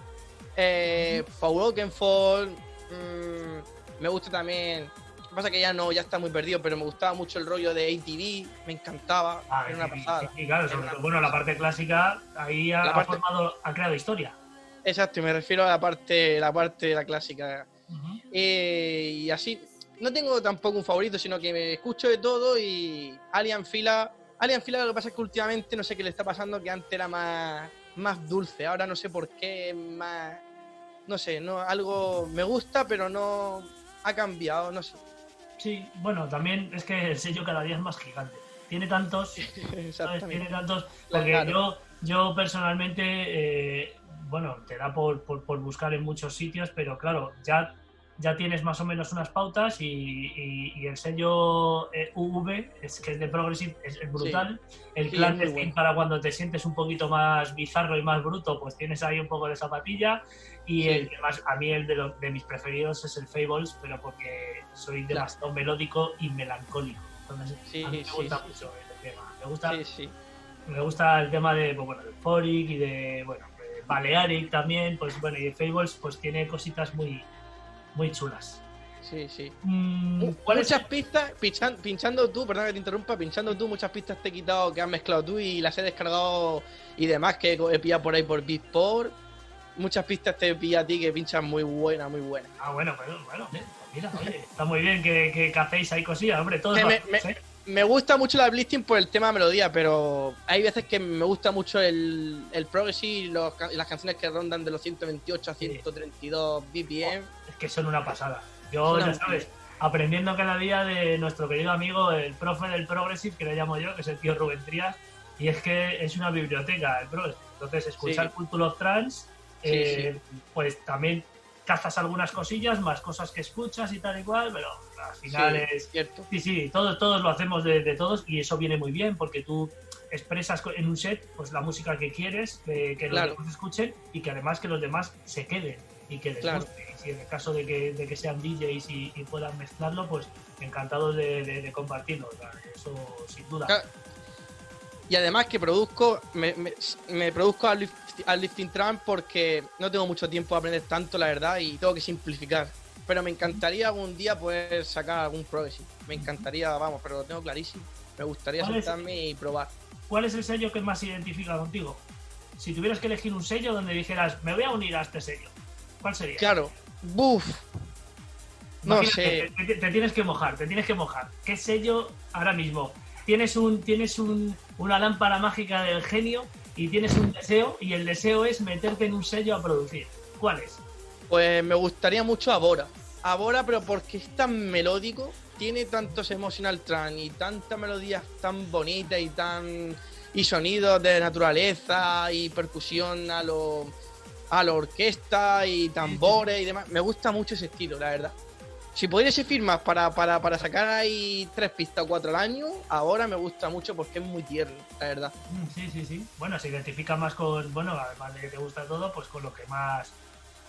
Speaker 3: eh, Paul Oakenfold. mm, me gusta también. Pasa que ya no, ya está muy perdido, pero me gustaba mucho el rollo de ATV, me encantaba,
Speaker 1: Ah,
Speaker 3: era una pasada.
Speaker 1: sí, claro, sobre todo, bueno, la parte clásica ahí ha, formado, ha creado historia.
Speaker 3: Exacto, y me refiero a la parte, la parte, la clásica. Eh, y así, no tengo tampoco un favorito, sino que me escucho de todo y Alien Fila. Alien Fila lo que pasa es que últimamente no sé qué le está pasando, que antes era más, más dulce, ahora no sé por qué, más. No sé, no, algo me gusta, pero no ha cambiado, no sé.
Speaker 1: Sí, bueno, también es que el sello cada día es más gigante. Tiene tantos, ¿sabes? Tiene tantos. Porque
Speaker 3: Claro.
Speaker 1: yo, yo personalmente, eh, bueno, te da por, por- por buscar en muchos sitios, pero claro, ya, ya tienes más o menos unas pautas y, y- y el sello eh, UV, es que es de Progressive, es, es brutal. El
Speaker 3: Sí,
Speaker 1: clan de
Speaker 3: bueno.
Speaker 1: para cuando te sientes un poquito más bizarro y más bruto, pues tienes ahí un poco de zapatilla. Y el que más, a mí el de, los- de mis preferidos es el Fables, pero porque soy
Speaker 3: Claro.
Speaker 1: demasiado melódico y melancólico. Entonces,
Speaker 3: Sí,
Speaker 1: a mí me gusta
Speaker 3: sí.
Speaker 1: mucho el tema. Me gusta, me gusta el tema de, pues, bueno, del Foric y de, bueno, de Balearic también, pues bueno, y de Fables pues tiene cositas muy, muy chulas.
Speaker 3: Sí, sí.
Speaker 1: Mm, ¿Cuál es
Speaker 3: Muchas pistas, pinchan- pinchando tú, perdón que te interrumpa, pinchando tú, muchas pistas te he quitado que has mezclado tú y las he descargado y demás que he pillado por ahí por Beatport. Muchas pistas te pillado a ti que pinchan muy buenas, muy buenas.
Speaker 1: Ah, bueno, bueno, bueno, bien, pues mira, oye, está muy bien que, que, que hacéis ahí cosillas, hombre, lo
Speaker 3: me-
Speaker 1: ¿eh?
Speaker 3: Me gusta mucho la Blisting por el tema melodía, pero hay veces que me gusta mucho el, el progressive y los y las canciones que rondan de los 128 a 132 BPM.
Speaker 1: Es que son una pasada. Yo,
Speaker 3: Una
Speaker 1: ya sabes, aprendiendo cada día de nuestro querido amigo, el profe del Progressive, que le llamo yo, que es el tío Rubén Trías, y es que es una biblioteca el Progressive. Entonces, escuchar
Speaker 3: Sí.
Speaker 1: Culture of Trance,
Speaker 3: Sí,
Speaker 1: eh, pues también cazas algunas cosillas, más cosas que escuchas y tal y cual, pero al final
Speaker 3: Sí,
Speaker 1: es...
Speaker 3: cierto.
Speaker 1: Sí, sí, todos, todos lo hacemos de, de todos y eso viene muy bien porque tú expresas en un set pues la música que quieres, que, que
Speaker 3: Claro.
Speaker 1: los demás escuchen y que además que los demás se queden y que les
Speaker 3: Claro.
Speaker 1: guste. Y si en el caso de que, de que sean DJs y, y puedan mezclarlo, pues encantados de, de- de compartirlo. Eso sin duda.
Speaker 3: Y además que produzco, me, me, me produzco al, lift- al lifting trance porque no tengo mucho tiempo de aprender tanto, la verdad, y tengo que simplificar. Pero me encantaría algún día poder sacar algún progressive. Me encantaría, vamos, pero lo tengo clarísimo. Me gustaría sentarme y probar.
Speaker 1: ¿Cuál es el sello que más se identifica contigo? Si tuvieras que elegir un sello donde dijeras, me voy a unir a este sello, ¿cuál sería?
Speaker 3: Claro, buf, no sé.
Speaker 1: Te, te- te tienes que mojar, te tienes que mojar. ¿Qué sello ahora mismo? Tienes un, tienes un, una lámpara mágica del genio y tienes un deseo y el deseo es meterte en un sello a producir. ¿Cuál es?
Speaker 3: Pues me gustaría mucho Abora. Abora, pero porque es tan melódico, tiene tantos emotional trance y tantas melodías tan bonitas y tan. y sonidos de naturaleza y percusión a lo. a la orquesta y tambores y demás. Me gusta mucho ese estilo, la verdad. Si pudiese firmas para, para, para sacar ahí tres pistas o cuatro al año, ahora me gusta mucho porque es muy tierno, la verdad.
Speaker 1: Mm, Sí, sí, sí. Bueno, se identifica más con, bueno, además de que te gusta todo, pues con lo que más,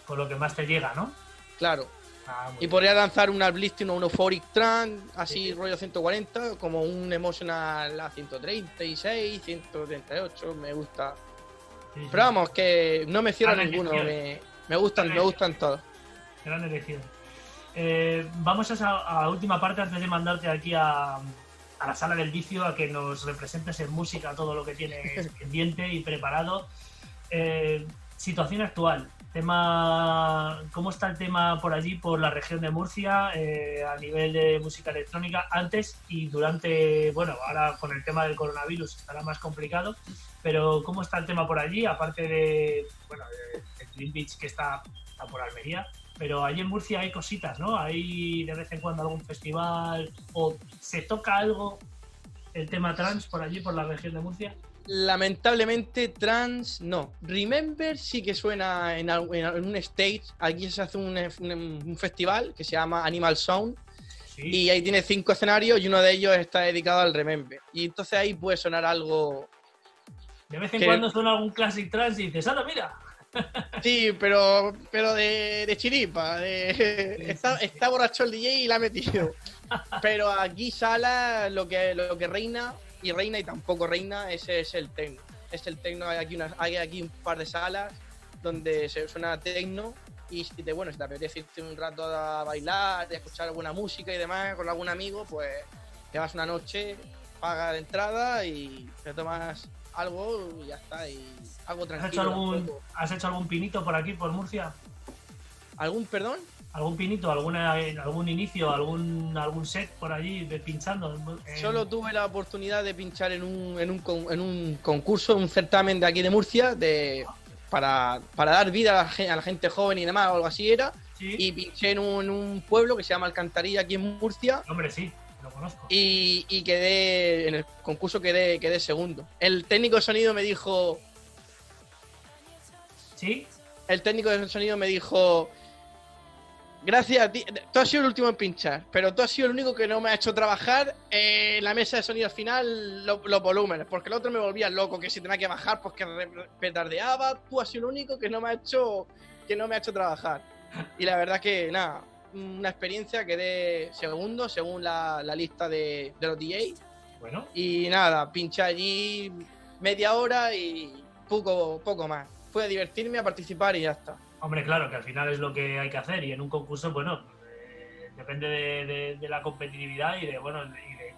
Speaker 1: con lo que más te llega, ¿no?
Speaker 3: Claro.
Speaker 1: Ah,
Speaker 3: Y
Speaker 1: bien.
Speaker 3: podría lanzar un Blisting o un Euphoric Trance, así
Speaker 1: Sí.
Speaker 3: rollo 140, como un Emotional a 136, 138, me gusta.
Speaker 1: Sí, sí.
Speaker 3: Pero vamos, que no me cierro ninguno, me, me gustan, me gustan todos.
Speaker 1: Gran elección. Eh, vamos a esa última parte antes de mandarte aquí a, a la sala del vicio a que nos representes en música todo lo que tienes pendiente y preparado. Eh, situación actual. Tema, ¿Cómo está el tema por allí, por la región de Murcia, eh, a nivel de música electrónica, antes y durante, bueno, ahora con el tema del coronavirus estará más complicado, pero ¿cómo está el tema por allí? Aparte de, bueno, de, de Twin Beach que está, está por Almería, pero allí en Murcia hay cositas, ¿no? Hay de vez en cuando algún festival o se toca algo el tema trans por allí, por la región de Murcia?
Speaker 3: Lamentablemente, trans no. Remember sí que suena en, en un stage. Aquí se hace un, un- un festival que se llama Animal Sound.
Speaker 1: Sí.
Speaker 3: Y ahí tiene cinco escenarios y uno de ellos está dedicado al Remember. Y entonces ahí puede sonar algo.
Speaker 1: de vez en
Speaker 3: que-
Speaker 1: cuando suena algún classic trans y dices, anda, mira.
Speaker 3: Sí, pero, pero de, de chiripa. de- está, está borracho el DJ y la ha metido. Pero aquí sala lo que, lo que reina, y reina y tampoco reina, ese es el tecno. Es el tecno, hay aquí, una, hay aquí un par de salas donde se suena tecno y si te, bueno, si te apetece irte un rato a bailar, a escuchar alguna música y demás con algún amigo, pues te vas una noche, pagas la entrada y te tomas algo y ya está. Y algo
Speaker 1: ¿Has
Speaker 3: tranquilo.
Speaker 1: hecho algún, has hecho algún pinito por aquí, por Murcia?
Speaker 3: ¿Algún perdón?
Speaker 1: ¿Algún pinito, alguna, algún inicio, algún, algún set por allí de pinchando? En-
Speaker 3: Solo tuve la oportunidad de pinchar en un, en un, en un concurso, un certamen de aquí de Murcia, de, para, para dar vida a la, gen- a la gente joven y demás, o algo así era.
Speaker 1: Sí.
Speaker 3: Y pinché en un, en un pueblo que se llama Alcantarilla, aquí en Murcia,
Speaker 1: Hombre, sí, lo conozco.
Speaker 3: y, y quedé, en el concurso quedé, quedé segundo. El técnico de sonido me dijo,
Speaker 1: ¿Sí?
Speaker 3: el técnico de sonido me dijo, gracias a ti, tú has sido el último en pinchar, pero tú has sido el único que no me ha hecho trabajar en la mesa de sonido final lo- los volúmenes, porque el otro me volvía loco, que si tenía que bajar, pues que re- petardeaba, tú has sido el único que no me ha hecho, que no me ha hecho trabajar. Y la verdad que, nada, una experiencia, quedé segundo según la, la lista de, de los DJ,
Speaker 1: Bueno,
Speaker 3: y nada, pinché allí media hora y poco, poco más. Fue a divertirme, a participar y ya está.
Speaker 1: hombre, claro, que al final es lo que hay que hacer y en un concurso, bueno, eh, depende de, de- de la competitividad y de, bueno, y de,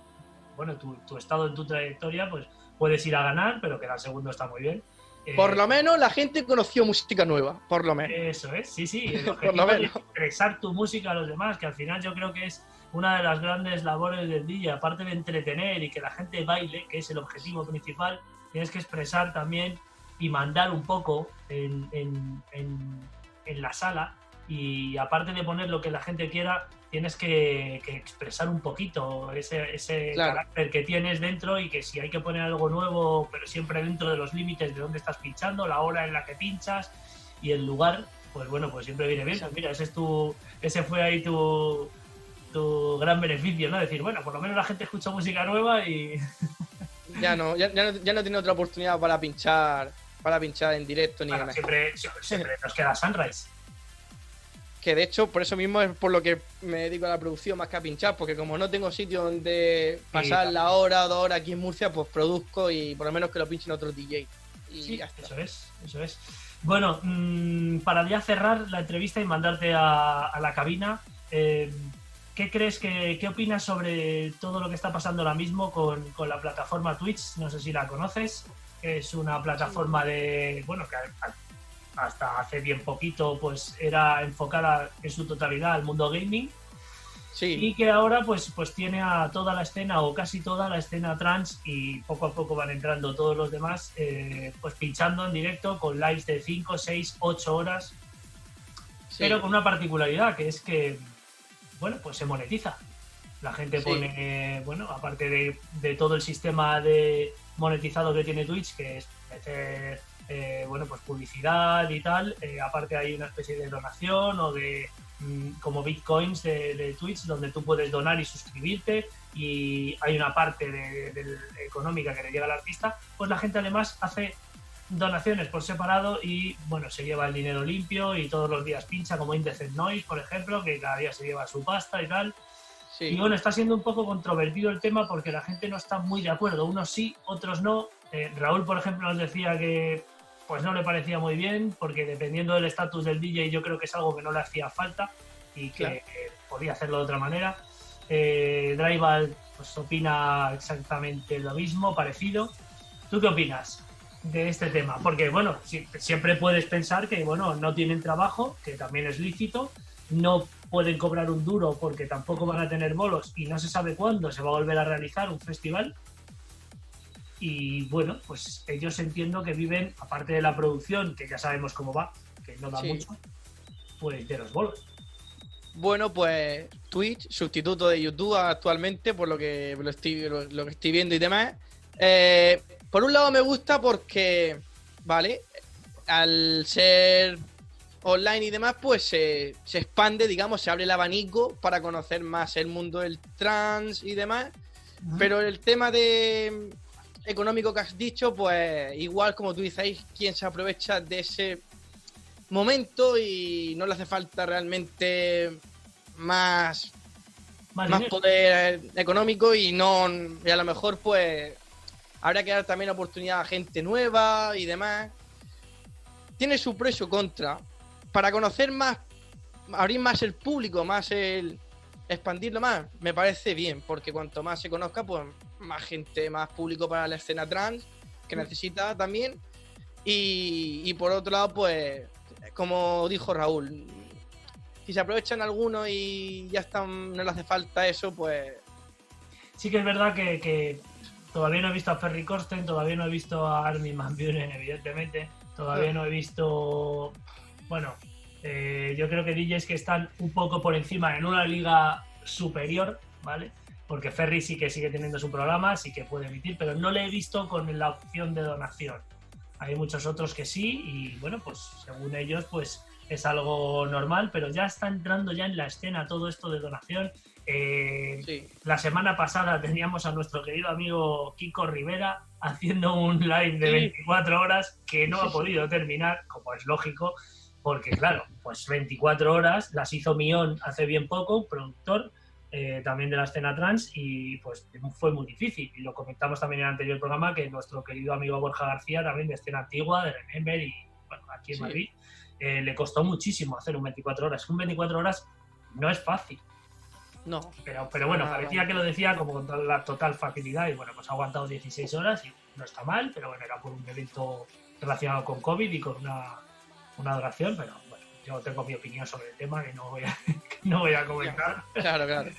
Speaker 1: bueno tu, tu estado en tu trayectoria, pues puedes ir a ganar, pero quedar segundo está muy bien. Eh,
Speaker 3: Por lo menos la gente conoció música nueva, por lo menos.
Speaker 1: Eso es, sí, sí. El
Speaker 3: Por lo menos.
Speaker 1: expresar tu música a los demás, que al final yo creo que es una de las grandes labores del DJ, aparte de entretener y que la gente baile, que es el objetivo principal, tienes que expresar también y mandar un poco en, en- en- en la sala y aparte de poner lo que la gente quiera, tienes que, que expresar un poquito ese, ese
Speaker 3: Claro.
Speaker 1: carácter que tienes dentro y que si hay que poner algo nuevo, pero siempre dentro de los límites de dónde estás pinchando, la hora en la que pinchas y el lugar, pues bueno, pues siempre viene bien. Pues mira, ese es tu, ese fue ahí tu, tu gran beneficio, ¿no? Decir, bueno, por lo menos la gente escucha música nueva y
Speaker 3: Ya no, ya, ya no, ya no tiene otra oportunidad para pinchar, para pinchar en directo ni
Speaker 1: bueno,
Speaker 3: ganar.
Speaker 1: siempre, siempre nos queda Sunrise.
Speaker 3: Que de hecho, por eso mismo es por lo que me dedico a la producción más que a pinchar, porque como no tengo sitio donde pasar la hora o dos horas aquí en Murcia, pues produzco y por lo menos que lo pinchen otros DJ. Y
Speaker 1: Sí,
Speaker 3: ya está.
Speaker 1: eso es, eso es. Bueno, mm, para ya cerrar la entrevista y mandarte a, a la cabina, eh, ¿qué crees que, qué opinas sobre todo lo que está pasando ahora mismo con, con la plataforma Twitch? No sé si la conoces, que es una plataforma de, bueno, que hasta hace bien poquito pues era enfocada en su totalidad al mundo gaming
Speaker 3: Sí,
Speaker 1: y que ahora pues, pues tiene a toda la escena o casi toda la escena trans y poco a poco van entrando todos los demás pues pues pinchando en directo con lives de 5, 6, 8 horas
Speaker 3: sí.
Speaker 1: pero con una particularidad que es que bueno pues se monetiza la gente
Speaker 3: Sí.
Speaker 1: pone bueno aparte de, de todo el sistema de monetizado que tiene Twitch que es meter eh, bueno pues publicidad y tal eh, aparte hay una especie de donación o de mm, como bitcoins de, de Twitch donde tú puedes donar y suscribirte y hay una parte de, de- económica que le llega al artista pues la gente además hace donaciones por separado y bueno se lleva el dinero limpio y todos los días pincha como Indecent Noise por ejemplo que cada día se lleva su pasta y tal
Speaker 3: sí.
Speaker 1: y bueno, está siendo un poco controvertido el tema porque la gente no está muy de acuerdo. Unos sí, otros no. Eh, Raúl, por ejemplo, nos decía que pues no le parecía muy bien porque dependiendo del estatus del DJ yo creo que es algo que no le hacía falta y que
Speaker 3: Claro.
Speaker 1: eh, podía hacerlo de otra manera. Eh, Drybal pues opina exactamente lo mismo, parecido. ¿Tú qué opinas de este tema? Porque bueno, si- siempre puedes pensar que bueno, no tienen trabajo, que también es lícito, no pueden cobrar un duro porque tampoco van a tener bolos y no se sabe cuándo se va a volver a realizar un festival. Y bueno, pues ellos entiendo que viven, aparte de la producción, que ya sabemos cómo va, que no da
Speaker 3: Sí.
Speaker 1: mucho, pues de los bolos.
Speaker 3: bueno, pues Twitch, sustituto de YouTube actualmente, por lo que lo estoy, lo, lo que estoy viendo y demás. Eh, por un lado me gusta porque, ¿vale? Al ser online y demás, pues se, se expande, digamos, se abre el abanico para conocer más el mundo del trans y demás. Pero el tema de económico que has dicho, pues igual como tú dices, quien se aprovecha de ese momento y no le hace falta realmente más,
Speaker 1: Más
Speaker 3: poder económico y no y a lo mejor pues habrá que dar también oportunidad a gente nueva y demás. Tiene su pro y su contra. Para conocer más, abrir más el público, más el expandirlo más, me parece bien, porque cuanto más se conozca, pues más gente, más público para la escena trans que necesita también. Y, y por otro lado, pues, como dijo Raúl, si se aprovechan algunos y ya están, no le hace falta eso, pues
Speaker 1: Sí que es verdad que, que todavía no he visto a Ferry Corsten, todavía no he visto a Armin Van Buren, evidentemente. Todavía no he visto. Bueno, eh, yo creo que DJs que están un poco por encima en una liga superior, ¿vale? Porque Ferry sí que sigue teniendo su programa, sí que puede emitir, pero no le he visto con la opción de donación. Hay muchos otros que sí, y bueno, pues según ellos, pues es algo normal, pero ya está entrando ya en la escena todo esto de donación. Eh,
Speaker 3: sí.
Speaker 1: la semana pasada teníamos a nuestro querido amigo Kiko Rivera haciendo un live de
Speaker 3: Sí.
Speaker 1: 24 horas que no
Speaker 3: Sí,
Speaker 1: ha podido terminar, como es lógico, porque claro, pues 24 horas las hizo Mion hace bien poco, productor eh, también de la escena trans, y pues fue muy difícil. Y lo comentamos también en el anterior programa que nuestro querido amigo Borja García, también de escena antigua, de Remember y bueno, aquí en
Speaker 3: Sí.
Speaker 1: Madrid, eh, le costó muchísimo hacer un 24 horas. Un 24 horas no es fácil.
Speaker 3: No.
Speaker 1: Pero, pero bueno,
Speaker 3: Ah,
Speaker 1: parecía
Speaker 3: vale.
Speaker 1: que lo decía como con la total facilidad y bueno, pues ha aguantado 16 horas y no está mal, pero bueno, era por un evento relacionado con COVID y con una, una duración, pero yo tengo mi opinión sobre el tema que no voy a, que no voy a comentar.
Speaker 3: Claro, claro.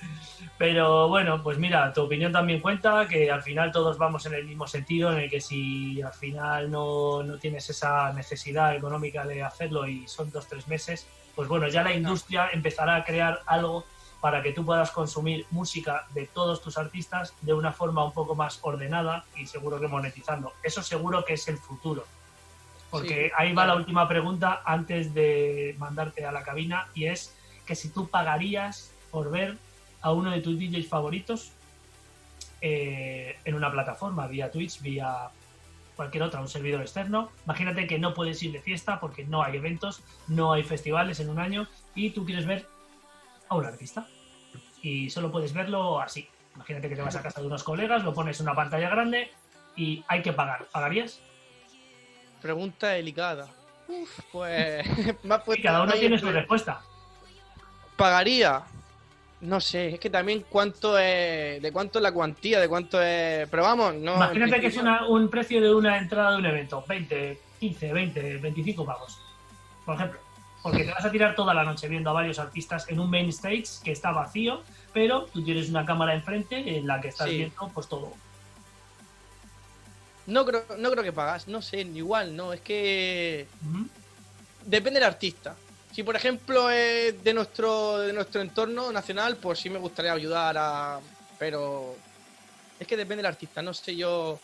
Speaker 1: Pero bueno, pues mira, tu opinión también cuenta, que al final todos vamos en el mismo sentido, en el que si al final no, no tienes esa necesidad económica de hacerlo y son dos, tres meses, pues bueno, ya la industria empezará a crear algo para que tú puedas consumir música de todos tus artistas de una forma un poco más ordenada y seguro que monetizando. Eso seguro que es el futuro. Porque
Speaker 3: Sí,
Speaker 1: ahí va
Speaker 3: claro.
Speaker 1: la última pregunta antes de mandarte a la cabina y es que si tú pagarías por ver a uno de tus DJs favoritos eh, en una plataforma, vía Twitch, vía cualquier otra, un servidor externo. Imagínate que no puedes ir de fiesta porque no hay eventos, no hay festivales en un año y tú quieres ver a un artista. Y solo puedes verlo así. Imagínate que te vas a casa de unos colegas, lo pones en una pantalla grande y hay que pagar. ¿Pagarías?
Speaker 3: Pregunta delicada. Uf, pues.
Speaker 1: Y cada uno tiene su respuesta.
Speaker 3: Pagaría. No sé, es que también cuánto es. De cuánto es la cuantía, de cuánto es. Pero vamos, no.
Speaker 1: Imagínate que es una- un precio de una entrada de un evento, 20, 15, 20, 25 pavos, por ejemplo. Porque te vas a tirar toda la noche viendo a varios artistas en un main stage que está vacío, pero tú tienes una cámara enfrente en la que estás
Speaker 3: Sí.
Speaker 1: viendo pues todo.
Speaker 3: No creo, no creo que pagas, no sé, igual, no. Es que. Depende del artista. Si por ejemplo es de nuestro, de nuestro entorno nacional, pues sí me gustaría ayudar a. Pero. Es que depende del artista, no sé yo.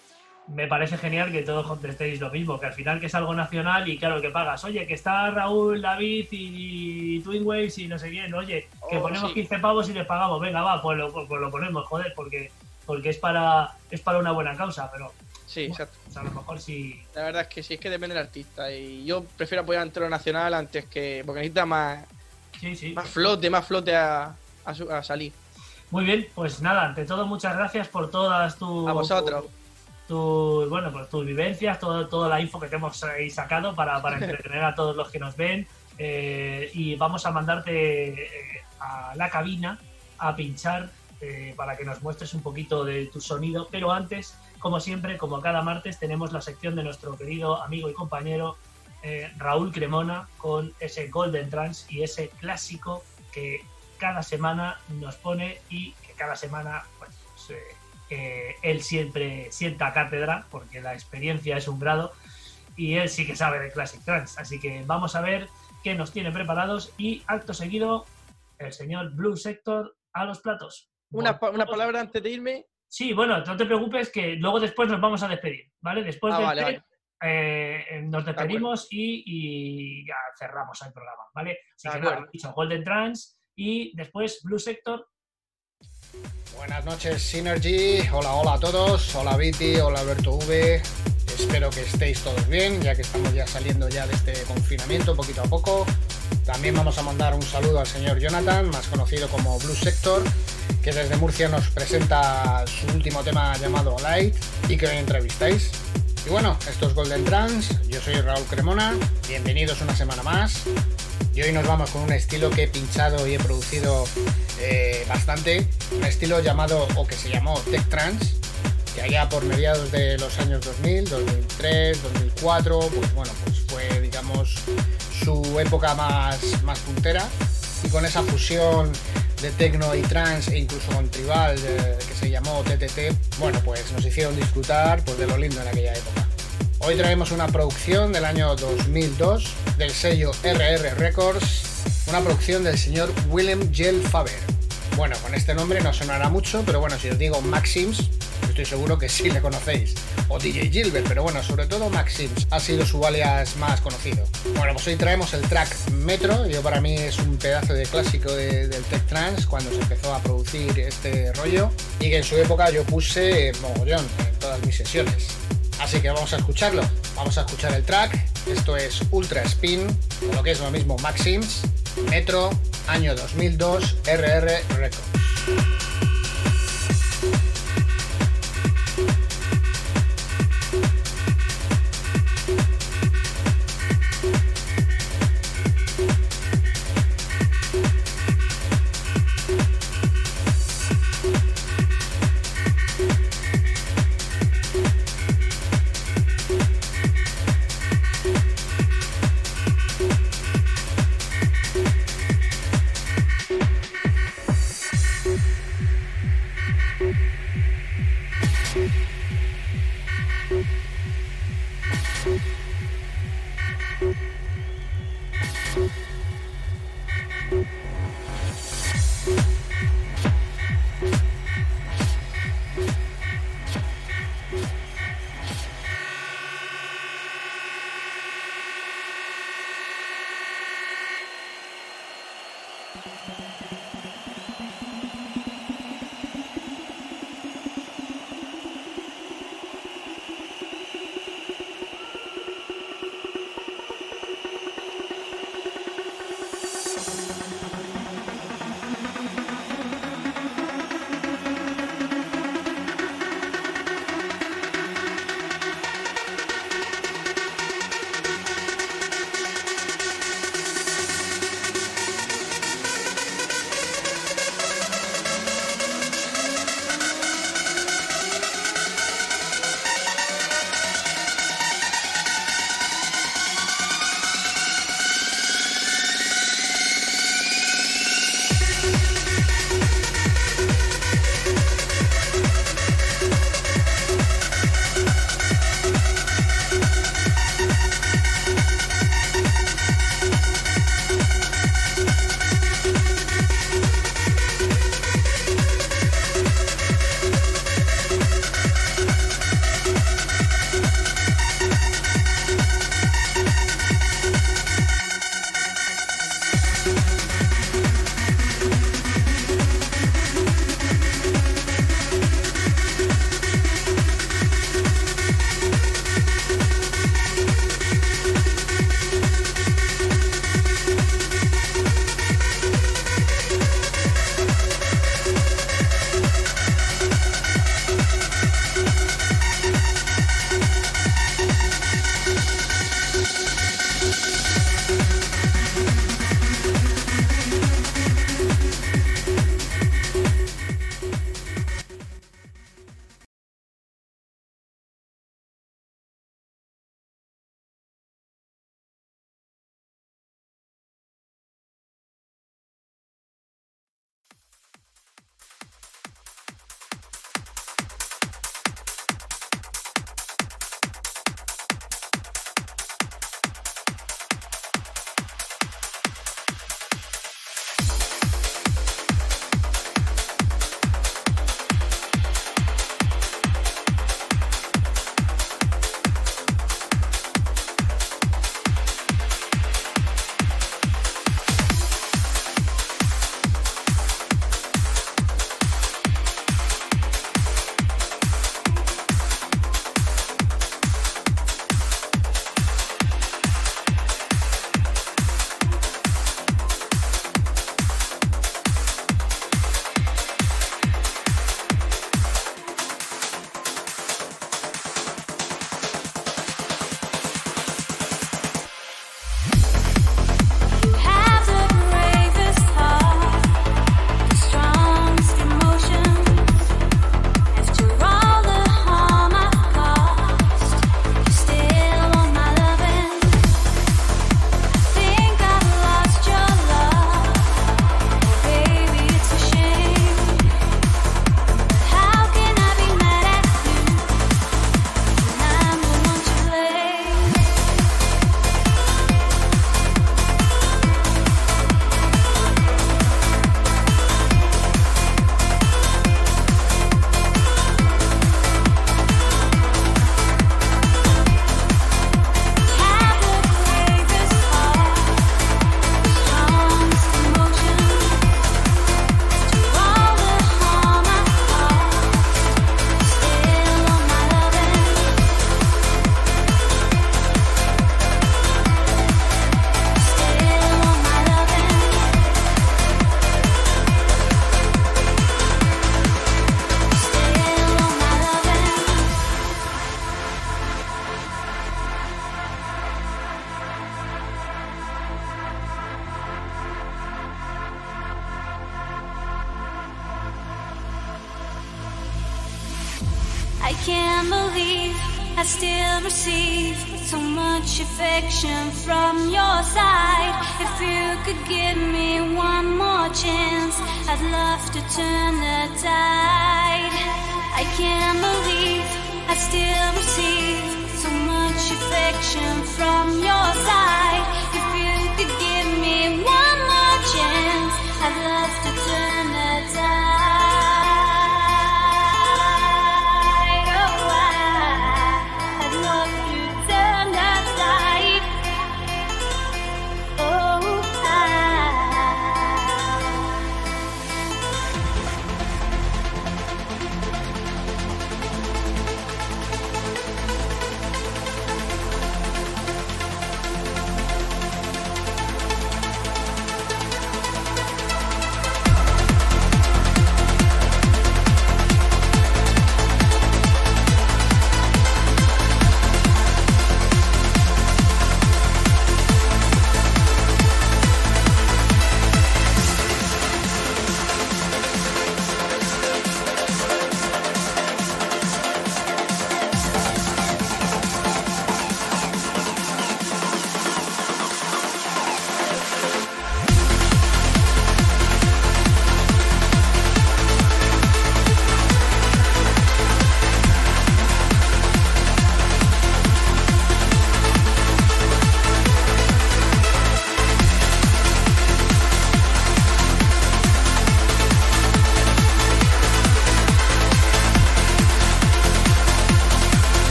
Speaker 1: Me parece genial que todos contestéis lo mismo, que al final que es algo nacional y claro que pagas. Oye, que está Raúl, David y Twin Waves y no sé quién. Oye, que
Speaker 3: Oh,
Speaker 1: ponemos
Speaker 3: sí.
Speaker 1: 15 pavos y les pagamos. Venga, va, pues lo, pues lo ponemos, joder, porque, porque es, para, es para una buena causa, pero
Speaker 3: Sí, exacto.
Speaker 1: a lo mejor sí.
Speaker 3: La verdad es que sí, es que depende del artista. Y yo prefiero apoyar ante lo nacional antes que. Porque necesita más,
Speaker 1: Sí, sí.
Speaker 3: más flote, más flote a, a, su- a salir.
Speaker 1: Muy bien, pues nada, ante todo muchas gracias por todas tus
Speaker 3: A vosotros.
Speaker 1: tus bueno, pues tus vivencias, todo, toda la info que te hemos sacado para, para entretener a todos los que nos ven. Eh, y vamos a mandarte eh, a la cabina a pinchar eh, para que nos muestres un poquito de tu sonido. Pero antes, como siempre, como cada martes, tenemos la sección de nuestro querido amigo y compañero eh, Raúl Cremona con ese Golden Trans y ese clásico que cada semana nos pone y que cada semana pues, eh, eh, él siempre sienta cátedra porque la experiencia es un grado y él sí que sabe de Classic Trans. Así que vamos a ver qué nos tiene preparados y acto seguido el señor Blue Sector a los platos.
Speaker 3: Una, pa- una palabra antes de irme.
Speaker 1: Sí, bueno, no te preocupes que luego después nos vamos a despedir, ¿vale? Después
Speaker 3: Ah,
Speaker 1: del
Speaker 3: vale,
Speaker 1: té,
Speaker 3: vale.
Speaker 1: eh, eh, nos despedimos y, y ya cerramos el programa, ¿vale? Así
Speaker 3: De
Speaker 1: que nada, dicho Golden Trans y después Blue Sector.
Speaker 5: Buenas noches, Synergy. Hola, hola a todos. Hola, Viti. Hola, Alberto V. Espero que estéis todos bien, ya que estamos ya saliendo ya de este confinamiento poquito a poco. También vamos a mandar un saludo al señor Jonathan, más conocido como Blue Sector, que desde Murcia nos presenta su último tema llamado Light y que hoy entrevistáis. Y bueno, esto es Golden Trans. Yo soy Raúl Cremona. Bienvenidos una semana más. Y hoy nos vamos con un estilo que he pinchado y he producido eh, bastante, un estilo llamado o que se llamó Tech Trance, que allá por mediados de los años 2000, 2003, 2004, pues bueno, pues fue digamos su época más, más puntera y con esa fusión de techno y trance e incluso con tribal eh, que se llamó TTT, bueno, pues nos hicieron disfrutar pues de lo lindo en aquella época. Hoy traemos una producción del año 2002 del sello RR Records, una producción del señor Willem Jell Faber. Bueno, con este nombre no sonará mucho, pero bueno, si os digo Maxims, estoy seguro que sí le conocéis. O DJ Gilbert, pero bueno, sobre todo Maxims ha sido su alias más conocido. Bueno, pues hoy traemos el track Metro, yo para mí es un pedazo de clásico de- del Tech Trance cuando se empezó a producir este rollo y que en su época yo puse mogollón en todas mis sesiones. Así que vamos a escucharlo. Vamos a escuchar el track. Esto es Ultra Spin, o lo que es lo mismo Maxims, Metro, año 2002, RR Records.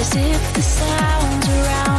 Speaker 6: As if the sounds around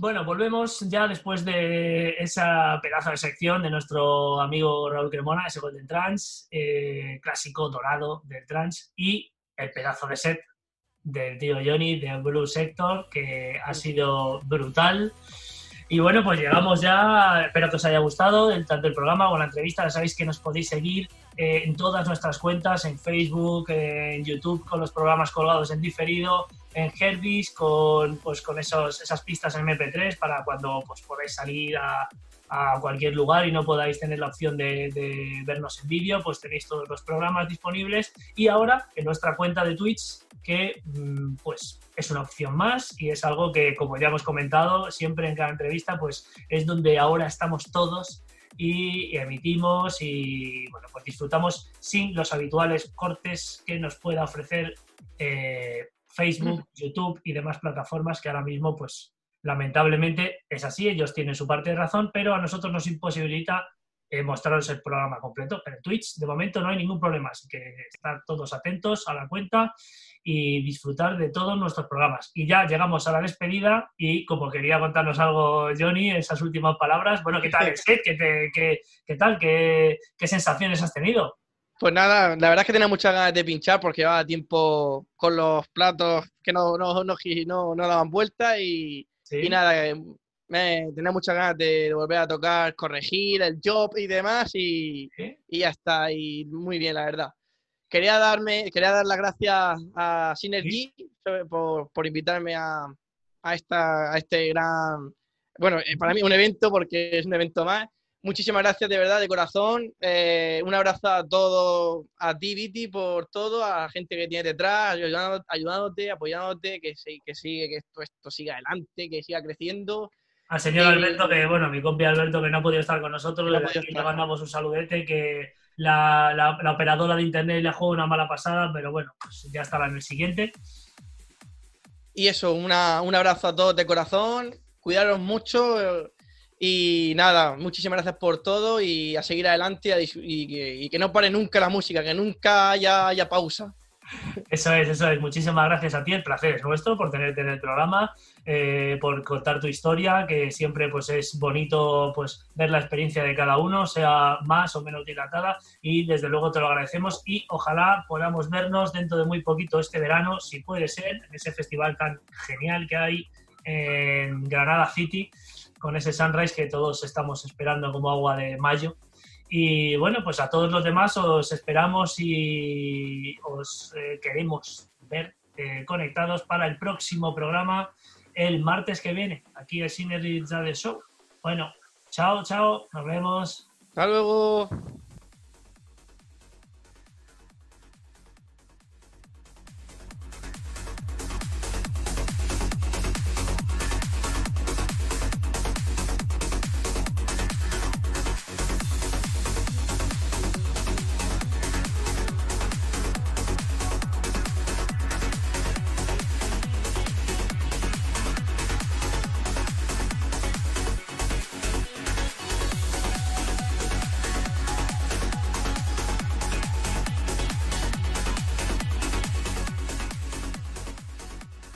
Speaker 1: Bueno, volvemos ya después de esa pedazo de sección de nuestro amigo Raúl Cremona, ese Golden Trans, eh, clásico dorado del trans, y el pedazo de set del tío Johnny de Blue Sector, que ha sido brutal. Y bueno, pues llegamos ya, espero que os haya gustado el, tanto el programa o la entrevista, ya sabéis que nos podéis seguir eh, en todas nuestras cuentas, en Facebook, en YouTube, con los programas colgados en diferido, en Herbis con, pues, con esos, esas pistas en MP3 para cuando pues, podáis salir a, a cualquier lugar y no podáis tener la opción de, de vernos en vídeo, pues tenéis todos los programas disponibles. Y ahora en nuestra cuenta de Twitch, que mm, pues es una opción más y es algo que, como ya hemos comentado siempre en cada entrevista, pues es donde ahora estamos todos y emitimos y bueno, pues disfrutamos sin los habituales cortes que nos pueda ofrecer eh, Facebook, YouTube y demás plataformas que ahora mismo pues Lamentablemente es así, ellos tienen su parte de razón, pero a nosotros nos imposibilita eh, mostraros el programa completo. Pero en Twitch, de momento, no hay ningún problema, así que estar todos atentos a la cuenta y disfrutar de todos nuestros programas. Y ya llegamos a la despedida y como quería contarnos algo Johnny, esas últimas palabras, bueno, ¿qué tal? ¿Qué, te- qué- qué tal? ¿Qué, ¿Qué sensaciones has tenido?
Speaker 3: Pues nada, la verdad es que tenía muchas ganas de pinchar porque llevaba tiempo con los platos que no, no, no, gi- no- no daban vuelta y,
Speaker 1: Sí.
Speaker 3: y nada, eh, me, tenía muchas ganas de volver a tocar, corregir el job y demás y,
Speaker 1: ¿Sí?
Speaker 3: y ya está, y muy bien, la verdad. Quería darme, quería dar las gracias a Synergy sobre- por, por invitarme a, a, esta, a este gran, bueno, eh, para mí un evento porque es un evento más. Muchísimas gracias de verdad, de corazón. Eh, un abrazo a todos, a ti, Viti, por todo, a la gente que tiene detrás, ayudándote, ayudándote apoyándote, que, sí- que sigue, que esto, esto siga adelante, que siga creciendo.
Speaker 1: Al señor Alberto, que bueno, mi compi Alberto, que no ha podido estar con nosotros,
Speaker 3: no
Speaker 1: le mandamos un saludete, que la, la- la operadora de internet le ha jugado una mala pasada, pero bueno, pues ya estará en el siguiente.
Speaker 3: Y eso, una- un abrazo a todos de corazón, cuidaros mucho y nada, muchísimas gracias por todo y a seguir adelante y, y que, y que no pare nunca la música, que nunca haya, haya pausa.
Speaker 1: Eso es, eso es. Muchísimas gracias a ti. El placer es nuestro por tenerte en el programa, eh, por contar tu historia, que siempre pues es bonito pues ver la experiencia de cada uno, sea más o menos dilatada, y desde luego te lo agradecemos y ojalá podamos vernos dentro de muy poquito este verano, si puede ser, en ese festival tan genial que hay en Granada City, con ese sunrise que todos estamos esperando como agua de mayo. Y bueno, pues a todos los demás os esperamos y os eh, queremos ver eh, conectados para el próximo programa el martes que viene, aquí en Synergy Radio Show. Bueno, chao, chao, nos vemos.
Speaker 3: Hasta luego.